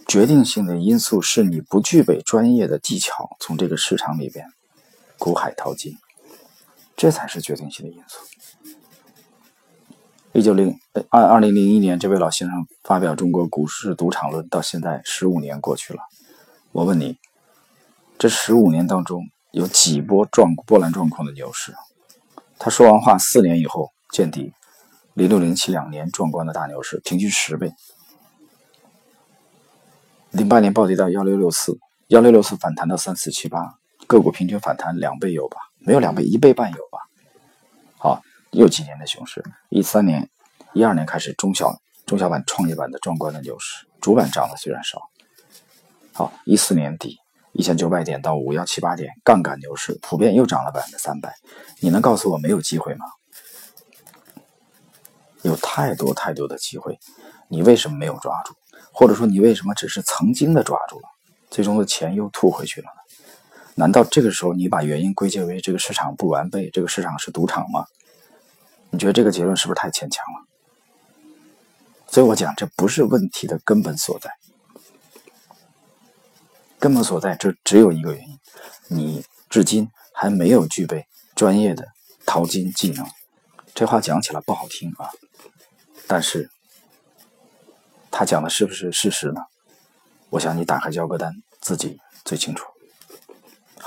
决定性的因素是你不具备专业的技巧，从这个市场里边苦海淘金，这才是决定性的因素。一九零二二零零一年，这位老先生发表《中国股市赌场论》，到现在十五年过去了。我问你，这十五年当中有几波壮波澜壮阔的牛市？他说完话，四年以后见底，零六零七两年壮观的大牛市，平均十倍。零八年暴跌到幺六六四，幺六六四反弹到三四七八，个股平均反弹两倍有吧？没有两倍，一倍半有吧？好，又几年的熊市，一三年、一二年开始中小中小板、创业板的壮观的牛市，主板涨的虽然少。好，一四年底一千九百点到五幺七八点，杠杆牛市普遍又涨了百分之三百。你能告诉我没有机会吗？有太多太多的机会，你为什么没有抓住？或者说你为什么只是曾经的抓住了，最终的钱又吐回去了？难道这个时候你把原因归结为这个市场不完备，这个市场是赌场吗？你觉得这个结论是不是太牵强了？所以我讲这不是问题的根本所在，根本所在这只有一个原因：你至今还没有具备专业的淘金技能。这话讲起来不好听啊，但是。他讲的是不是事实呢？我想你打开交割单，自己最清楚。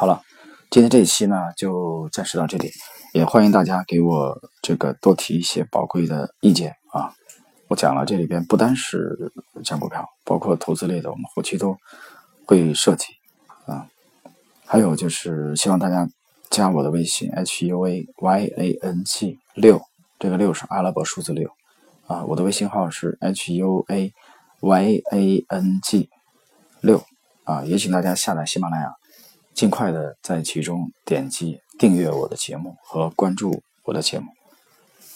好了，今天这一期呢就暂时到这里，也欢迎大家给我这个多提一些宝贵的意见啊。我讲了这里边不单是讲股票，包括投资类的，我们后期都会涉及啊。还有就是希望大家加我的微信 h u a y a n g 六，这个六是阿拉伯数字六。啊，我的微信号是 h u a y a n g 六啊，也请大家下载喜马拉雅，尽快的在其中点击订阅我的节目和关注我的节目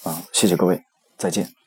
啊，谢谢各位，再见。